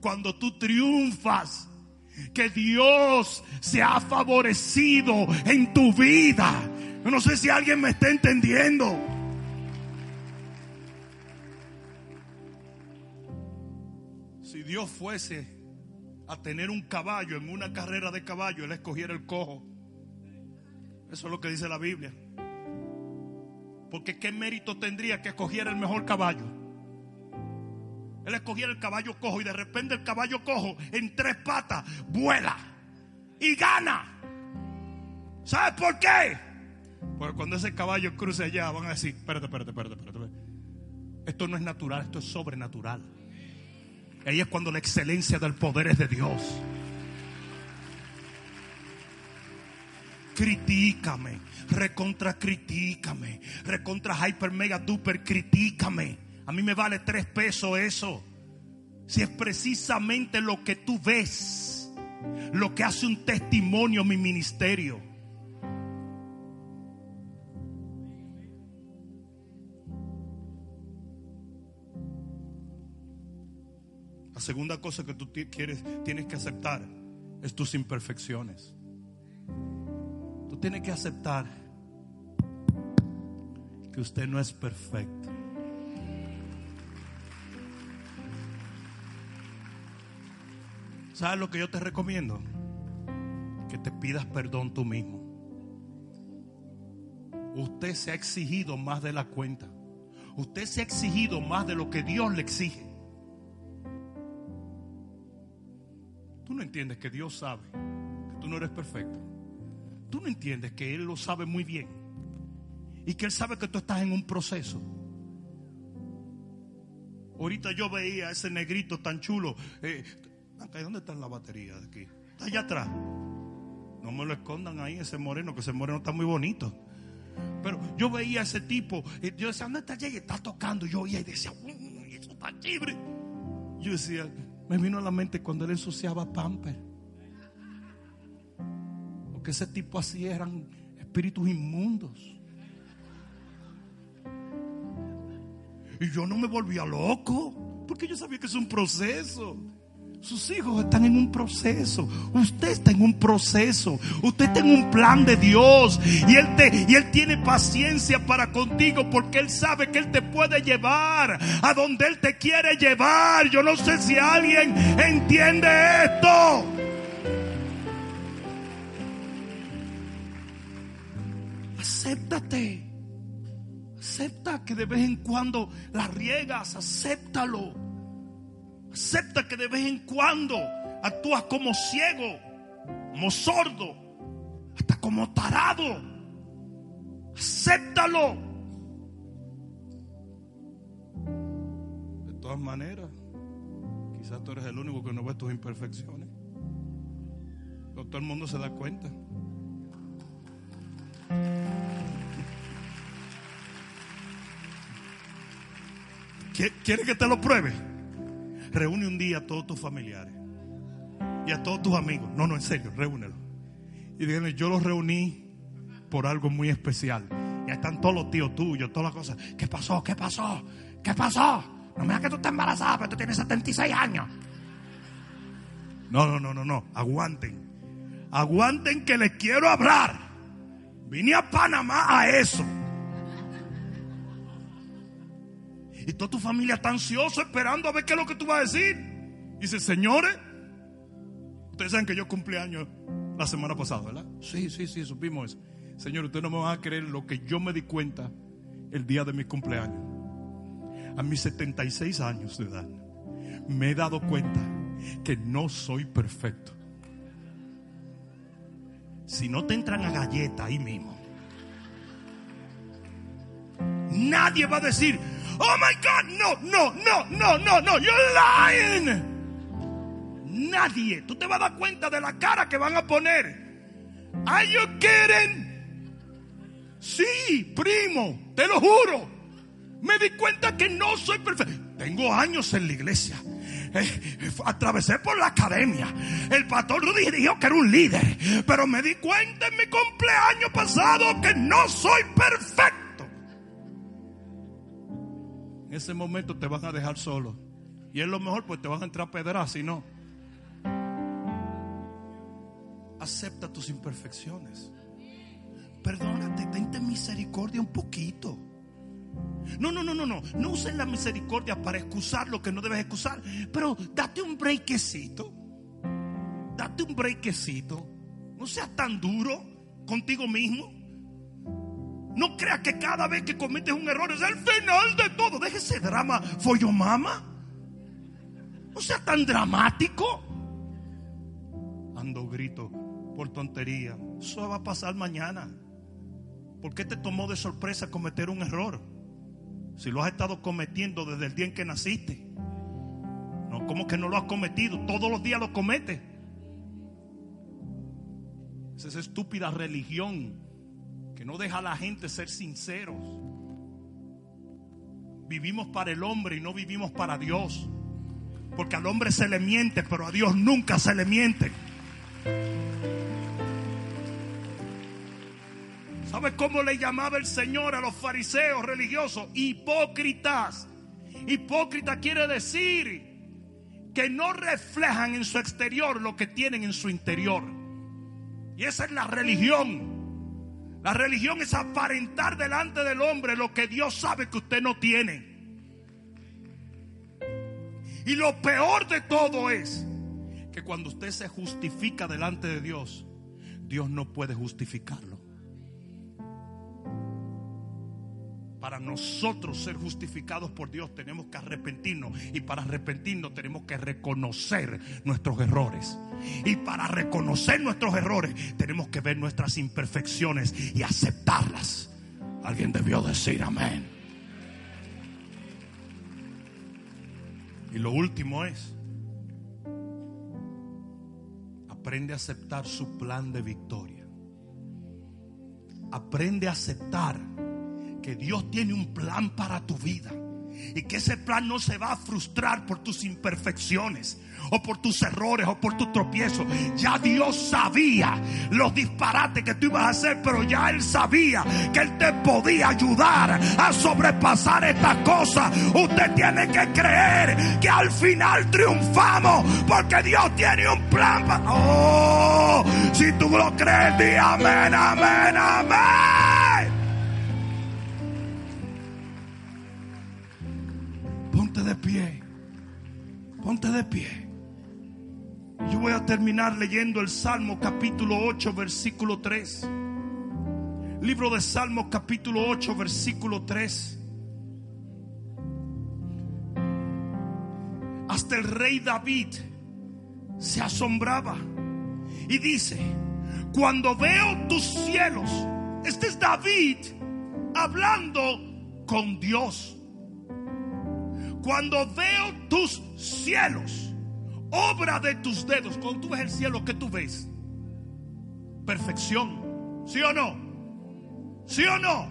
cuando tú triunfas que Dios se ha favorecido en tu vida. No sé si alguien me está entendiendo. Dios fuese a tener un caballo en una carrera de caballo, Él escogiera el cojo. Eso es lo que dice la Biblia. Porque qué mérito tendría que escogiera el mejor caballo. Él escogiera el caballo cojo y de repente el caballo cojo en tres patas vuela y gana. ¿Sabes por qué? Porque cuando ese caballo cruce allá van a decir, espérate, espérate, espérate, espérate. Esto no es natural, esto es sobrenatural. Ahí es cuando la excelencia del poder es de Dios. Critícame, recontra critícame, recontra hyper mega duper critícame. A mí me vale tres pesos eso. Si es precisamente lo que tú ves, lo que hace un testimonio mi ministerio. Segunda cosa que tú quieres, tienes que aceptar es tus imperfecciones. Tú tienes que aceptar que usted no es perfecto. ¿Sabes lo que yo te recomiendo? Que te pidas perdón tú mismo. Usted se ha exigido más de la cuenta. Usted se ha exigido más de lo que Dios le exige. Tú no entiendes que Dios sabe que tú no eres perfecto. Tú no entiendes que Él lo sabe muy bien. Y que Él sabe que tú estás en un proceso. Ahorita yo veía a ese negrito tan chulo. Eh, ¿Dónde está la batería de aquí? Está allá atrás. No me lo escondan ahí, ese moreno, que ese moreno está muy bonito. Pero yo veía a ese tipo. Y yo decía, ¿dónde está Y Está tocando. Yo oía y decía, uy, eso está libre. Yo decía, me vino a la mente cuando él ensuciaba pamper. Porque ese tipo así eran espíritus inmundos. Y yo no me volvía loco. Porque yo sabía que es un proceso. Sus hijos están en un proceso. Usted está en un proceso. Usted está en un plan de Dios. Y él, te, y él tiene paciencia para contigo porque Él sabe que Él te puede llevar a donde Él te quiere llevar. Yo no sé si alguien entiende esto. Acéptate. Acepta que de vez en cuando la riegas. Acéptalo. Acepta que de vez en cuando actúas como ciego, como sordo, hasta como tarado. Acéptalo. De todas maneras, quizás tú eres el único que no ve tus imperfecciones. Pero todo el mundo se da cuenta. ¿Quiere que te lo pruebe? Reúne un día a todos tus familiares y a todos tus amigos. No, no, en serio, reúnelo. Y díganle, yo los reuní por algo muy especial. Ya están todos los tíos tuyos, todas las cosas. ¿Qué pasó? ¿Qué pasó? ¿Qué pasó? No me digas que tú estás embarazada, pero tú tienes 76 años. No, no, no, no, no. Aguanten. Aguanten que les quiero hablar. Vine a Panamá a eso. Y toda tu familia está ansiosa esperando a ver qué es lo que tú vas a decir. dice, señores, ustedes saben que yo cumplí años la semana pasada, ¿verdad? Sí, sí, sí, supimos eso. Señor, ustedes no me van a creer lo que yo me di cuenta el día de mi cumpleaños. A mis 76 años de edad, me he dado cuenta que no soy perfecto. Si no te entran a galleta ahí mismo, nadie va a decir, Oh my God, no, no, no, no, no, no, you're lying. Nadie, tú te vas a dar cuenta de la cara que van a poner. Are you kidding? Sí, primo, te lo juro. Me di cuenta que no soy perfecto. Tengo años en la iglesia. Eh, atravesé por la academia. El pastor Rudy dijo que era un líder. Pero me di cuenta en mi cumpleaños pasado que no soy perfecto ese momento te van a dejar solo. Y es lo mejor, pues te van a entrar a pedrar, si no. Acepta tus imperfecciones. Perdónate, tente misericordia un poquito. No, no, no, no, no. No uses la misericordia para excusar lo que no debes excusar. Pero date un breakecito. Date un breakecito. No seas tan duro contigo mismo. No creas que cada vez que cometes un error es el final de todo. Deje ese drama for your mama. No sea tan dramático. Ando grito por tontería. Eso va a pasar mañana. ¿Por qué te tomó de sorpresa cometer un error? Si lo has estado cometiendo desde el día en que naciste. No, como que no lo has cometido? Todos los días lo cometes. Esa es estúpida religión que no deja a la gente ser sinceros. Vivimos para el hombre y no vivimos para Dios. Porque al hombre se le miente, pero a Dios nunca se le miente. ¿Sabes cómo le llamaba el Señor a los fariseos religiosos? Hipócritas. Hipócrita quiere decir que no reflejan en su exterior lo que tienen en su interior. Y esa es la religión. La religión es aparentar delante del hombre lo que Dios sabe que usted no tiene. Y lo peor de todo es que cuando usted se justifica delante de Dios, Dios no puede justificarlo. Para nosotros ser justificados por Dios tenemos que arrepentirnos. Y para arrepentirnos tenemos que reconocer nuestros errores. Y para reconocer nuestros errores tenemos que ver nuestras imperfecciones y aceptarlas. Alguien debió decir amén. Y lo último es, aprende a aceptar su plan de victoria. Aprende a aceptar que Dios tiene un plan para tu vida y que ese plan no se va a frustrar por tus imperfecciones o por tus errores o por tus tropiezos. Ya Dios sabía los disparates que tú ibas a hacer, pero ya Él sabía que Él te podía ayudar a sobrepasar estas cosas. Usted tiene que creer que al final triunfamos porque Dios tiene un plan. Oh, si tú lo crees, di amén, amén, amén. De pie. Ponte de pie. Yo voy a terminar leyendo el Salmo capítulo 8, versículo 3. Libro de Salmos capítulo 8, versículo 3. Hasta el rey David se asombraba y dice, cuando veo tus cielos, este es David hablando con Dios. Cuando veo tus cielos, obra de tus dedos. Cuando tú ves el cielo, ¿qué tú ves? Perfección. ¿Sí o no? ¿Sí o no?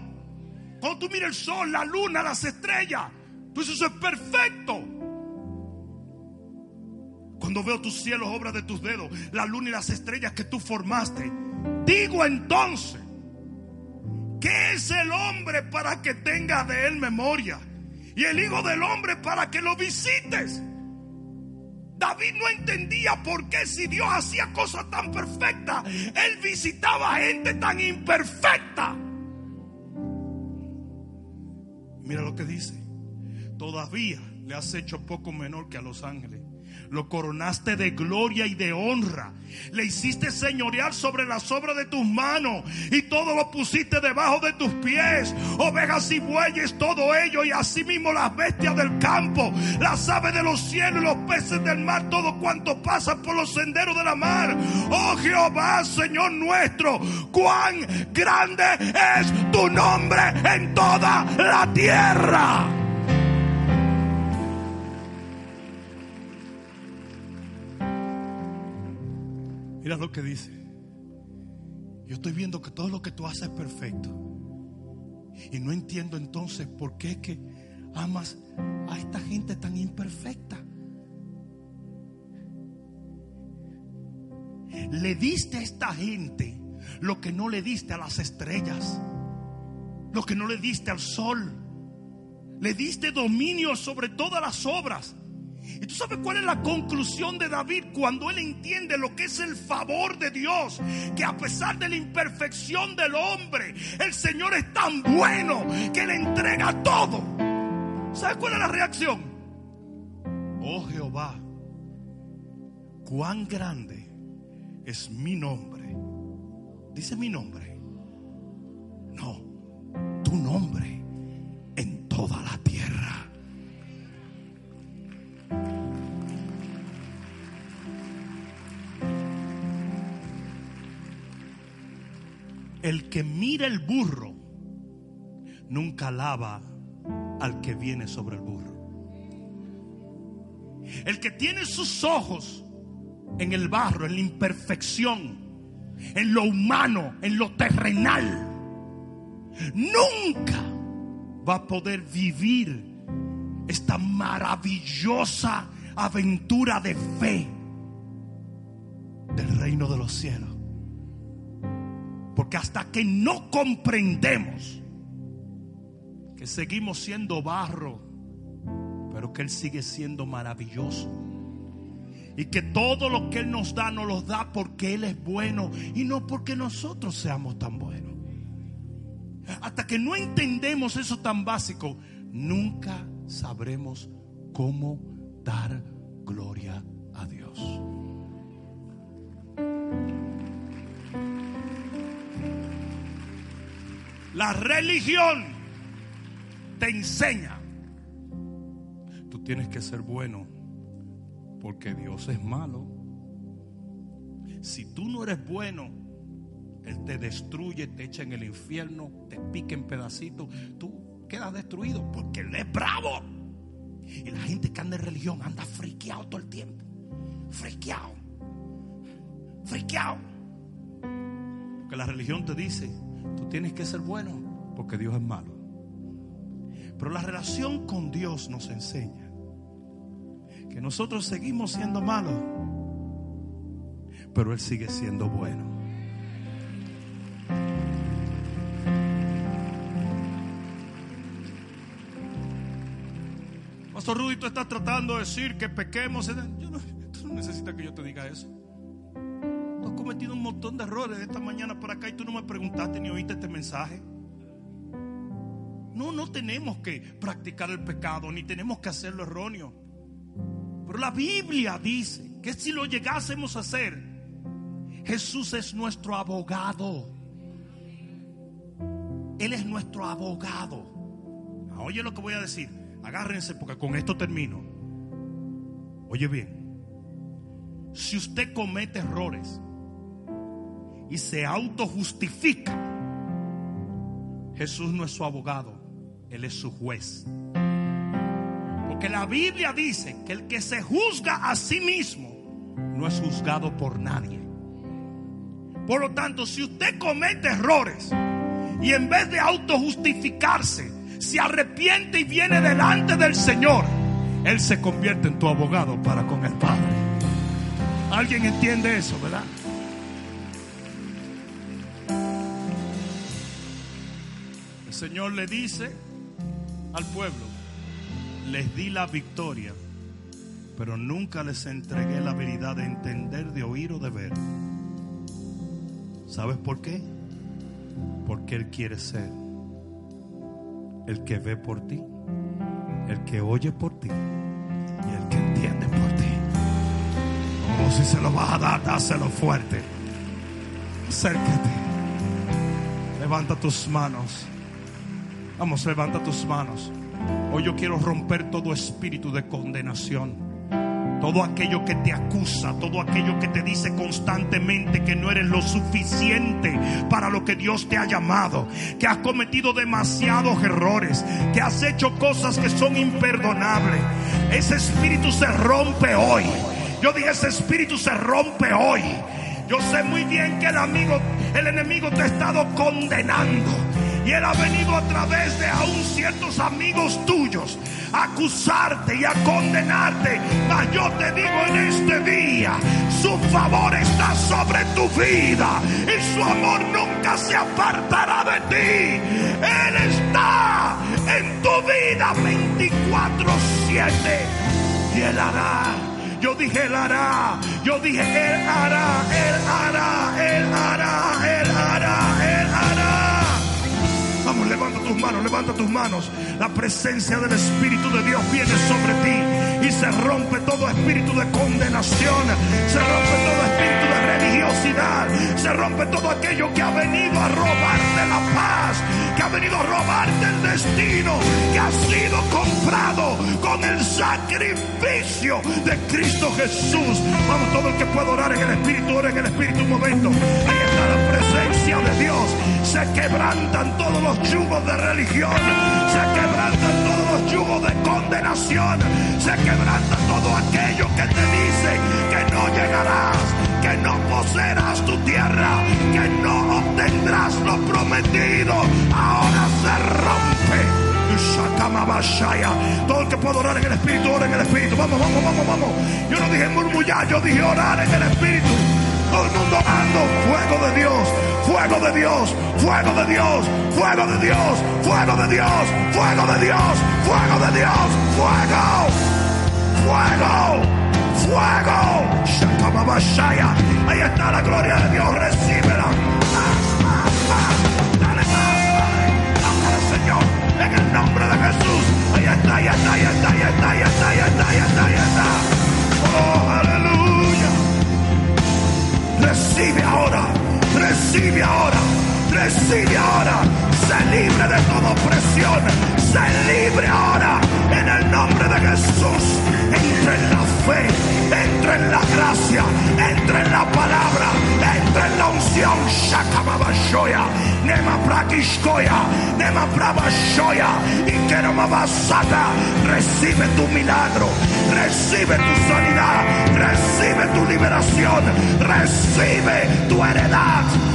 Cuando tú miras el sol, la luna, las estrellas, tú dices, eso es perfecto. Cuando veo tus cielos, obra de tus dedos, la luna y las estrellas que tú formaste, digo entonces, ¿qué es el hombre para que tenga de él memoria? Y el Hijo del Hombre para que lo visites. David no entendía por qué si Dios hacía cosas tan perfectas, Él visitaba gente tan imperfecta. Mira lo que dice. Todavía le has hecho poco menor que a los ángeles. Lo coronaste de gloria y de honra. Le hiciste señorear sobre las obras de tus manos. Y todo lo pusiste debajo de tus pies. Ovejas y bueyes, todo ello. Y asimismo las bestias del campo. Las aves de los cielos los peces del mar. Todo cuanto pasa por los senderos de la mar. Oh Jehová, Señor nuestro. Cuán grande es tu nombre en toda la tierra. Mira lo que dice. Yo estoy viendo que todo lo que tú haces es perfecto. Y no entiendo entonces por qué es que amas a esta gente tan imperfecta. Le diste a esta gente lo que no le diste a las estrellas, lo que no le diste al sol. Le diste dominio sobre todas las obras. ¿Y tú sabes cuál es la conclusión de David cuando él entiende lo que es el favor de Dios? Que a pesar de la imperfección del hombre, el Señor es tan bueno que le entrega todo. ¿Sabes cuál es la reacción? Oh Jehová, cuán grande es mi nombre. Dice mi nombre. No, tu nombre El que mira el burro nunca alaba al que viene sobre el burro. El que tiene sus ojos en el barro, en la imperfección, en lo humano, en lo terrenal, nunca va a poder vivir esta maravillosa aventura de fe del reino de los cielos. Porque hasta que no comprendemos que seguimos siendo barro, pero que Él sigue siendo maravilloso. Y que todo lo que Él nos da, nos lo da porque Él es bueno y no porque nosotros seamos tan buenos. Hasta que no entendemos eso tan básico, nunca sabremos cómo dar gloria a Dios. La religión te enseña. Tú tienes que ser bueno porque Dios es malo. Si tú no eres bueno, Él te destruye, te echa en el infierno, te pica en pedacitos. Tú quedas destruido porque Él es bravo. Y la gente que anda en religión anda friqueado todo el tiempo. Friqueado. Friqueado. Porque la religión te dice, tú tienes que ser bueno porque Dios es malo. Pero la relación con Dios nos enseña que nosotros seguimos siendo malos, pero Él sigue siendo bueno. Pastor Rudy, tú estás tratando de decir que pequemos. Yo tú no necesitas que yo te diga eso. Cometido un montón de errores esta mañana por acá y tú no me preguntaste ni oíste este mensaje. No, no tenemos que practicar el pecado, ni tenemos que hacerlo erróneo. Pero la Biblia dice que si lo llegásemos a hacer, Jesús es nuestro abogado. Él es nuestro abogado. Oye lo que voy a decir. Agárrense porque con esto termino. Oye bien. Si usted comete errores y se autojustifica, Jesús no es su abogado. Él es su juez. Porque la Biblia dice que el que se juzga a sí mismo no es juzgado por nadie. Por lo tanto, si usted comete errores y en vez de autojustificarse, se arrepiente y viene delante del Señor, Él se convierte en tu abogado para con el Padre. ¿Alguien entiende eso, verdad? Señor le dice al pueblo, les di la victoria, pero nunca les entregué la habilidad de entender, de oír o de ver. ¿Sabes por qué? Porque Él quiere ser el que ve por ti, el que oye por ti y el que entiende por ti. Oh, si se lo vas a dar, dáselo fuerte. Acércate. Levanta tus manos. Vamos, levanta tus manos. Hoy yo quiero romper todo espíritu de condenación. Todo aquello que te acusa, todo aquello que te dice constantemente que no eres lo suficiente para lo que Dios te ha llamado, que has cometido demasiados errores, que has hecho cosas que son imperdonables. Ese espíritu se rompe hoy. Yo dije, ese espíritu se rompe hoy. Yo sé muy bien que el amigo, el enemigo te ha estado condenando. Y Él ha venido a través de aún ciertos amigos tuyos a acusarte y a condenarte. Mas yo te digo en este día, su favor está sobre tu vida y su amor nunca se apartará de ti. Él está en tu vida 24/7 y Él hará. Yo dije, Él hará. Yo dije, Él hará, Él hará, Él levanta tus manos. La presencia del Espíritu de Dios viene sobre ti y se rompe todo espíritu de condenación, se rompe todo espíritu de religiosidad, se rompe todo aquello que ha venido a robarte la paz, que ha venido a robarte el destino, que ha sido comprado con el sacrificio de Cristo Jesús. Vamos, todo el que pueda orar en el Espíritu, ora en el Espíritu un momento. Ahí está la presencia de Dios. Se quebrantan todos los yugos de religión, se quebrantan todos los yugos de condenación, se quebranta todo aquello que te dice que no llegarás, que no poseerás tu tierra, que no obtendrás lo prometido. Ahora se rompe. Todo el que pueda orar en el Espíritu, ora en el Espíritu. Vamos, vamos, vamos, vamos. Yo no dije murmullar, yo dije orar en el Espíritu. Todo el mundo orando. Fuego de Dios, fuego de Dios, fuego de Dios, fuego de Dios, fuego de Dios, fuego de Dios, fuego de Dios, fuego, fuego, fuego. Shakamabashaya. Ahí está la gloria de Dios, recíbela. Dale más, Señor, en el nombre de Jesús. Ahí está, ahí está, ahí está, ahí está, ahí está, ahí está, ahí está, Recibe ahora, recibe ahora, recibe ahora. Sé libre de toda opresión. Libre ahora en el nombre de Jesús. Entra en la fe, entra en la gracia, entra en la palabra, entra en la unción. Shakamabashoya, Nema Prakishkoya, Nema Prabashoya, y Keramabasata. Recibe tu milagro, recibe tu sanidad, recibe tu liberación, recibe tu heredad.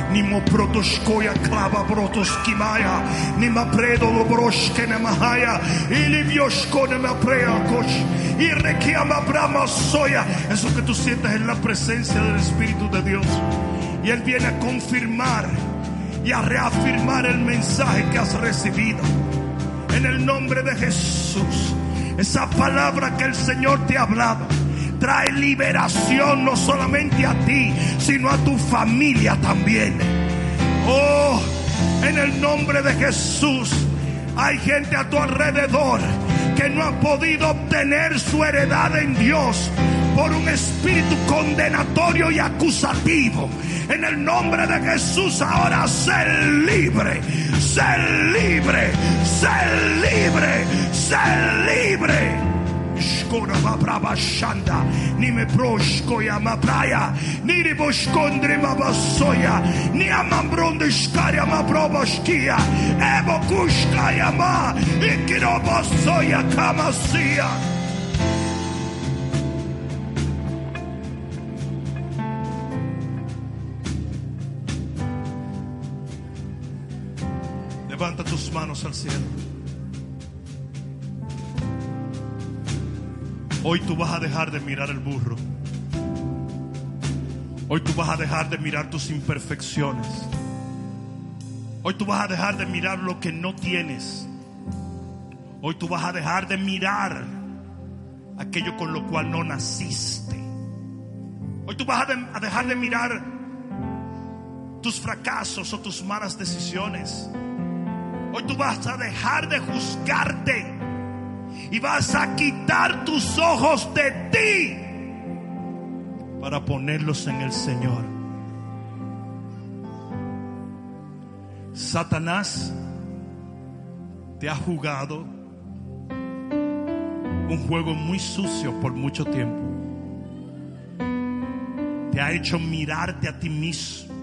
Nimo protoshkoya klava brotoskimaya. Nima predo lo broshke ne mahaya. Ili vioshko ne ma prea kosh. Y requiama brama soya. Eso que tú sientes en la presencia del Espíritu de Dios. Y Él viene a confirmar y a reafirmar el mensaje que has recibido. En el nombre de Jesús. Esa palabra que el Señor te ha hablado trae liberación no solamente a ti, sino a tu familia también. Oh, en el nombre de Jesús, hay gente a tu alrededor que no ha podido obtener su heredad en Dios por un espíritu condenatorio y acusativo. En el nombre de Jesús ahora sé libre, sé libre, sé libre, sé libre. Shkora ma brava shanda, ni me proshko ya ma braya, ni ri boshkondre ma. Basoya, ni amambronde shkaria ma brova shkia, evo kushka ya ma, ikiro basoya kama sia. Levanta tus manos al cielo. Hoy tú vas a dejar de mirar el burro. Hoy tú vas a dejar de mirar tus imperfecciones. Hoy tú vas a dejar de mirar lo que no tienes. Hoy tú vas a dejar de mirar aquello con lo cual no naciste. Hoy tú vas a, de- a dejar de mirar tus fracasos o tus malas decisiones. Hoy tú vas a dejar de juzgarte y vas a quitar tus ojos de ti para ponerlos en el Señor. Satanás te ha jugado un juego muy sucio por mucho tiempo. Te ha hecho mirarte a ti mismo.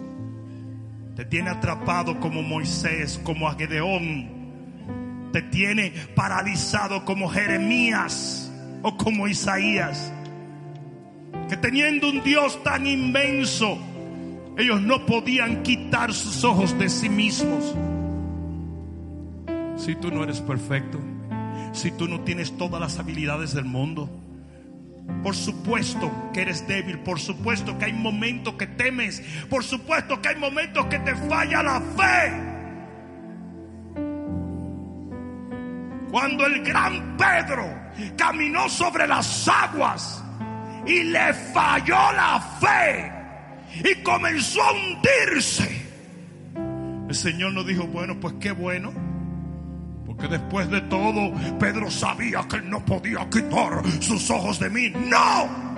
Te tiene atrapado como Moisés, como a Gedeón te tiene paralizado como Jeremías o como Isaías. Que teniendo un Dios tan inmenso, ellos no podían quitar sus ojos de sí mismos. Si tú no eres perfecto, si tú no tienes todas las habilidades del mundo, por supuesto que eres débil, por supuesto que hay momentos que temes, por supuesto que hay momentos que te falla la fe. Cuando el gran Pedro caminó sobre las aguas y le falló la fe y comenzó a hundirse, el Señor nos dijo, bueno, pues qué bueno. Porque después de todo, Pedro sabía que no podía quitar sus ojos de mí. No.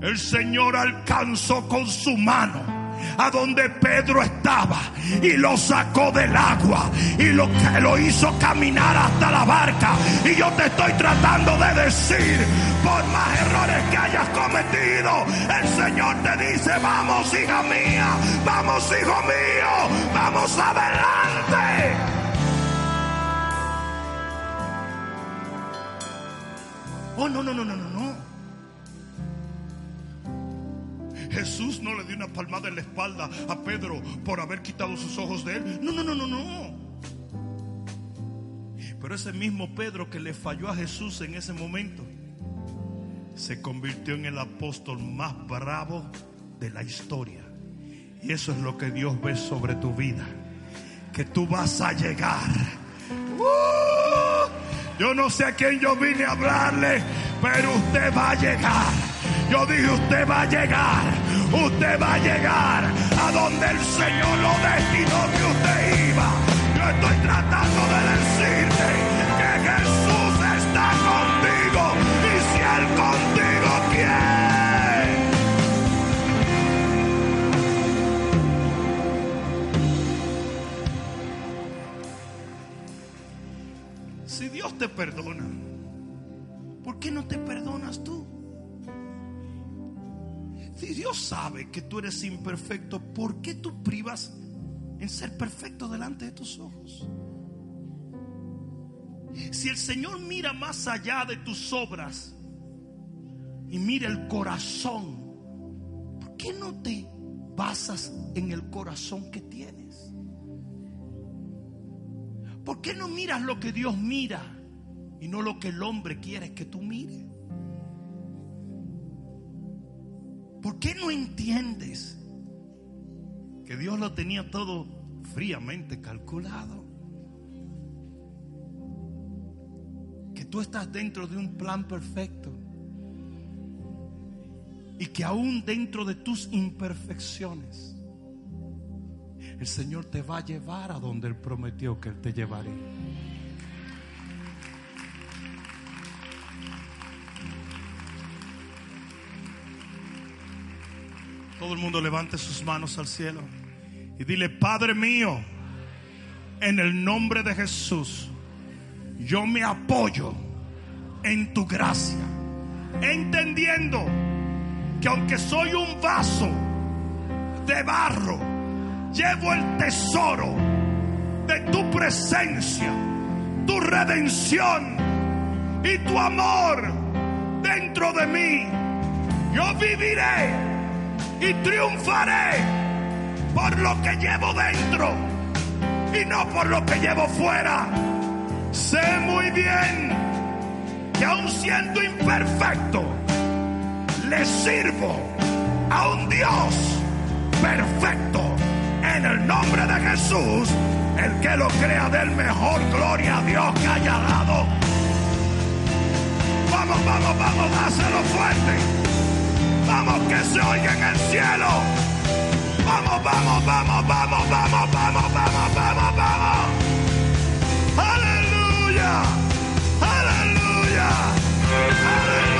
El Señor alcanzó con su mano a donde Pedro estaba y lo sacó del agua y lo lo hizo caminar hasta la barca. Y yo te estoy tratando de decir, por más errores que hayas cometido, el Señor te dice, vamos hija mía, vamos hijo mío, vamos adelante. Oh, no, no, no, no, no, Jesús no le dio una palmada en la espalda a Pedro por haber quitado sus ojos de él. No, no, no, no, no. Pero ese mismo Pedro que le falló a Jesús en ese momento se convirtió en el apóstol más bravo de la historia. Y eso es lo que Dios ve sobre tu vida. Que tú vas a llegar. ¡Uh! Yo no sé a quién yo vine a hablarle, pero usted va a llegar. Yo dije, usted va a llegar. Usted va a llegar a donde el Señor lo destinó que usted iba. Yo estoy tratando de decirte que Jesús está contigo. Y si Él contigo, ¿quién? Si Dios te perdona, ¿por qué no te perdonas tú? Si Dios sabe que tú eres imperfecto, ¿por qué tú privas en ser perfecto delante de tus ojos? Si el Señor mira más allá de tus obras y mira el corazón, ¿por qué no te basas en el corazón que tienes? ¿Por qué no miras lo que Dios mira y no lo que el hombre quiere que tú mires? ¿Por qué no entiendes que Dios lo tenía todo fríamente calculado? Que tú estás dentro de un plan perfecto. Y que aún dentro de tus imperfecciones, el Señor te va a llevar a donde Él prometió que Él te llevaría. Todo el mundo levante sus manos al cielo y dile, Padre mío, en el nombre de Jesús, yo me apoyo en tu gracia, entendiendo que aunque soy un vaso de barro, llevo el tesoro de tu presencia, tu redención y tu amor dentro de mí. Yo viviré y triunfaré por lo que llevo dentro y no por lo que llevo fuera. Sé muy bien que aun siendo imperfecto, le sirvo a un Dios perfecto. En el nombre de Jesús, el que lo crea del mejor gloria a Dios que haya dado. Vamos, vamos, vamos, dáselo fuerte. Vamos que se oiga en el cielo. Vamos, vamos, vamos, vamos, vamos, vamos, vamos, vamos, vamos. Aleluya. Aleluya. Aleluya.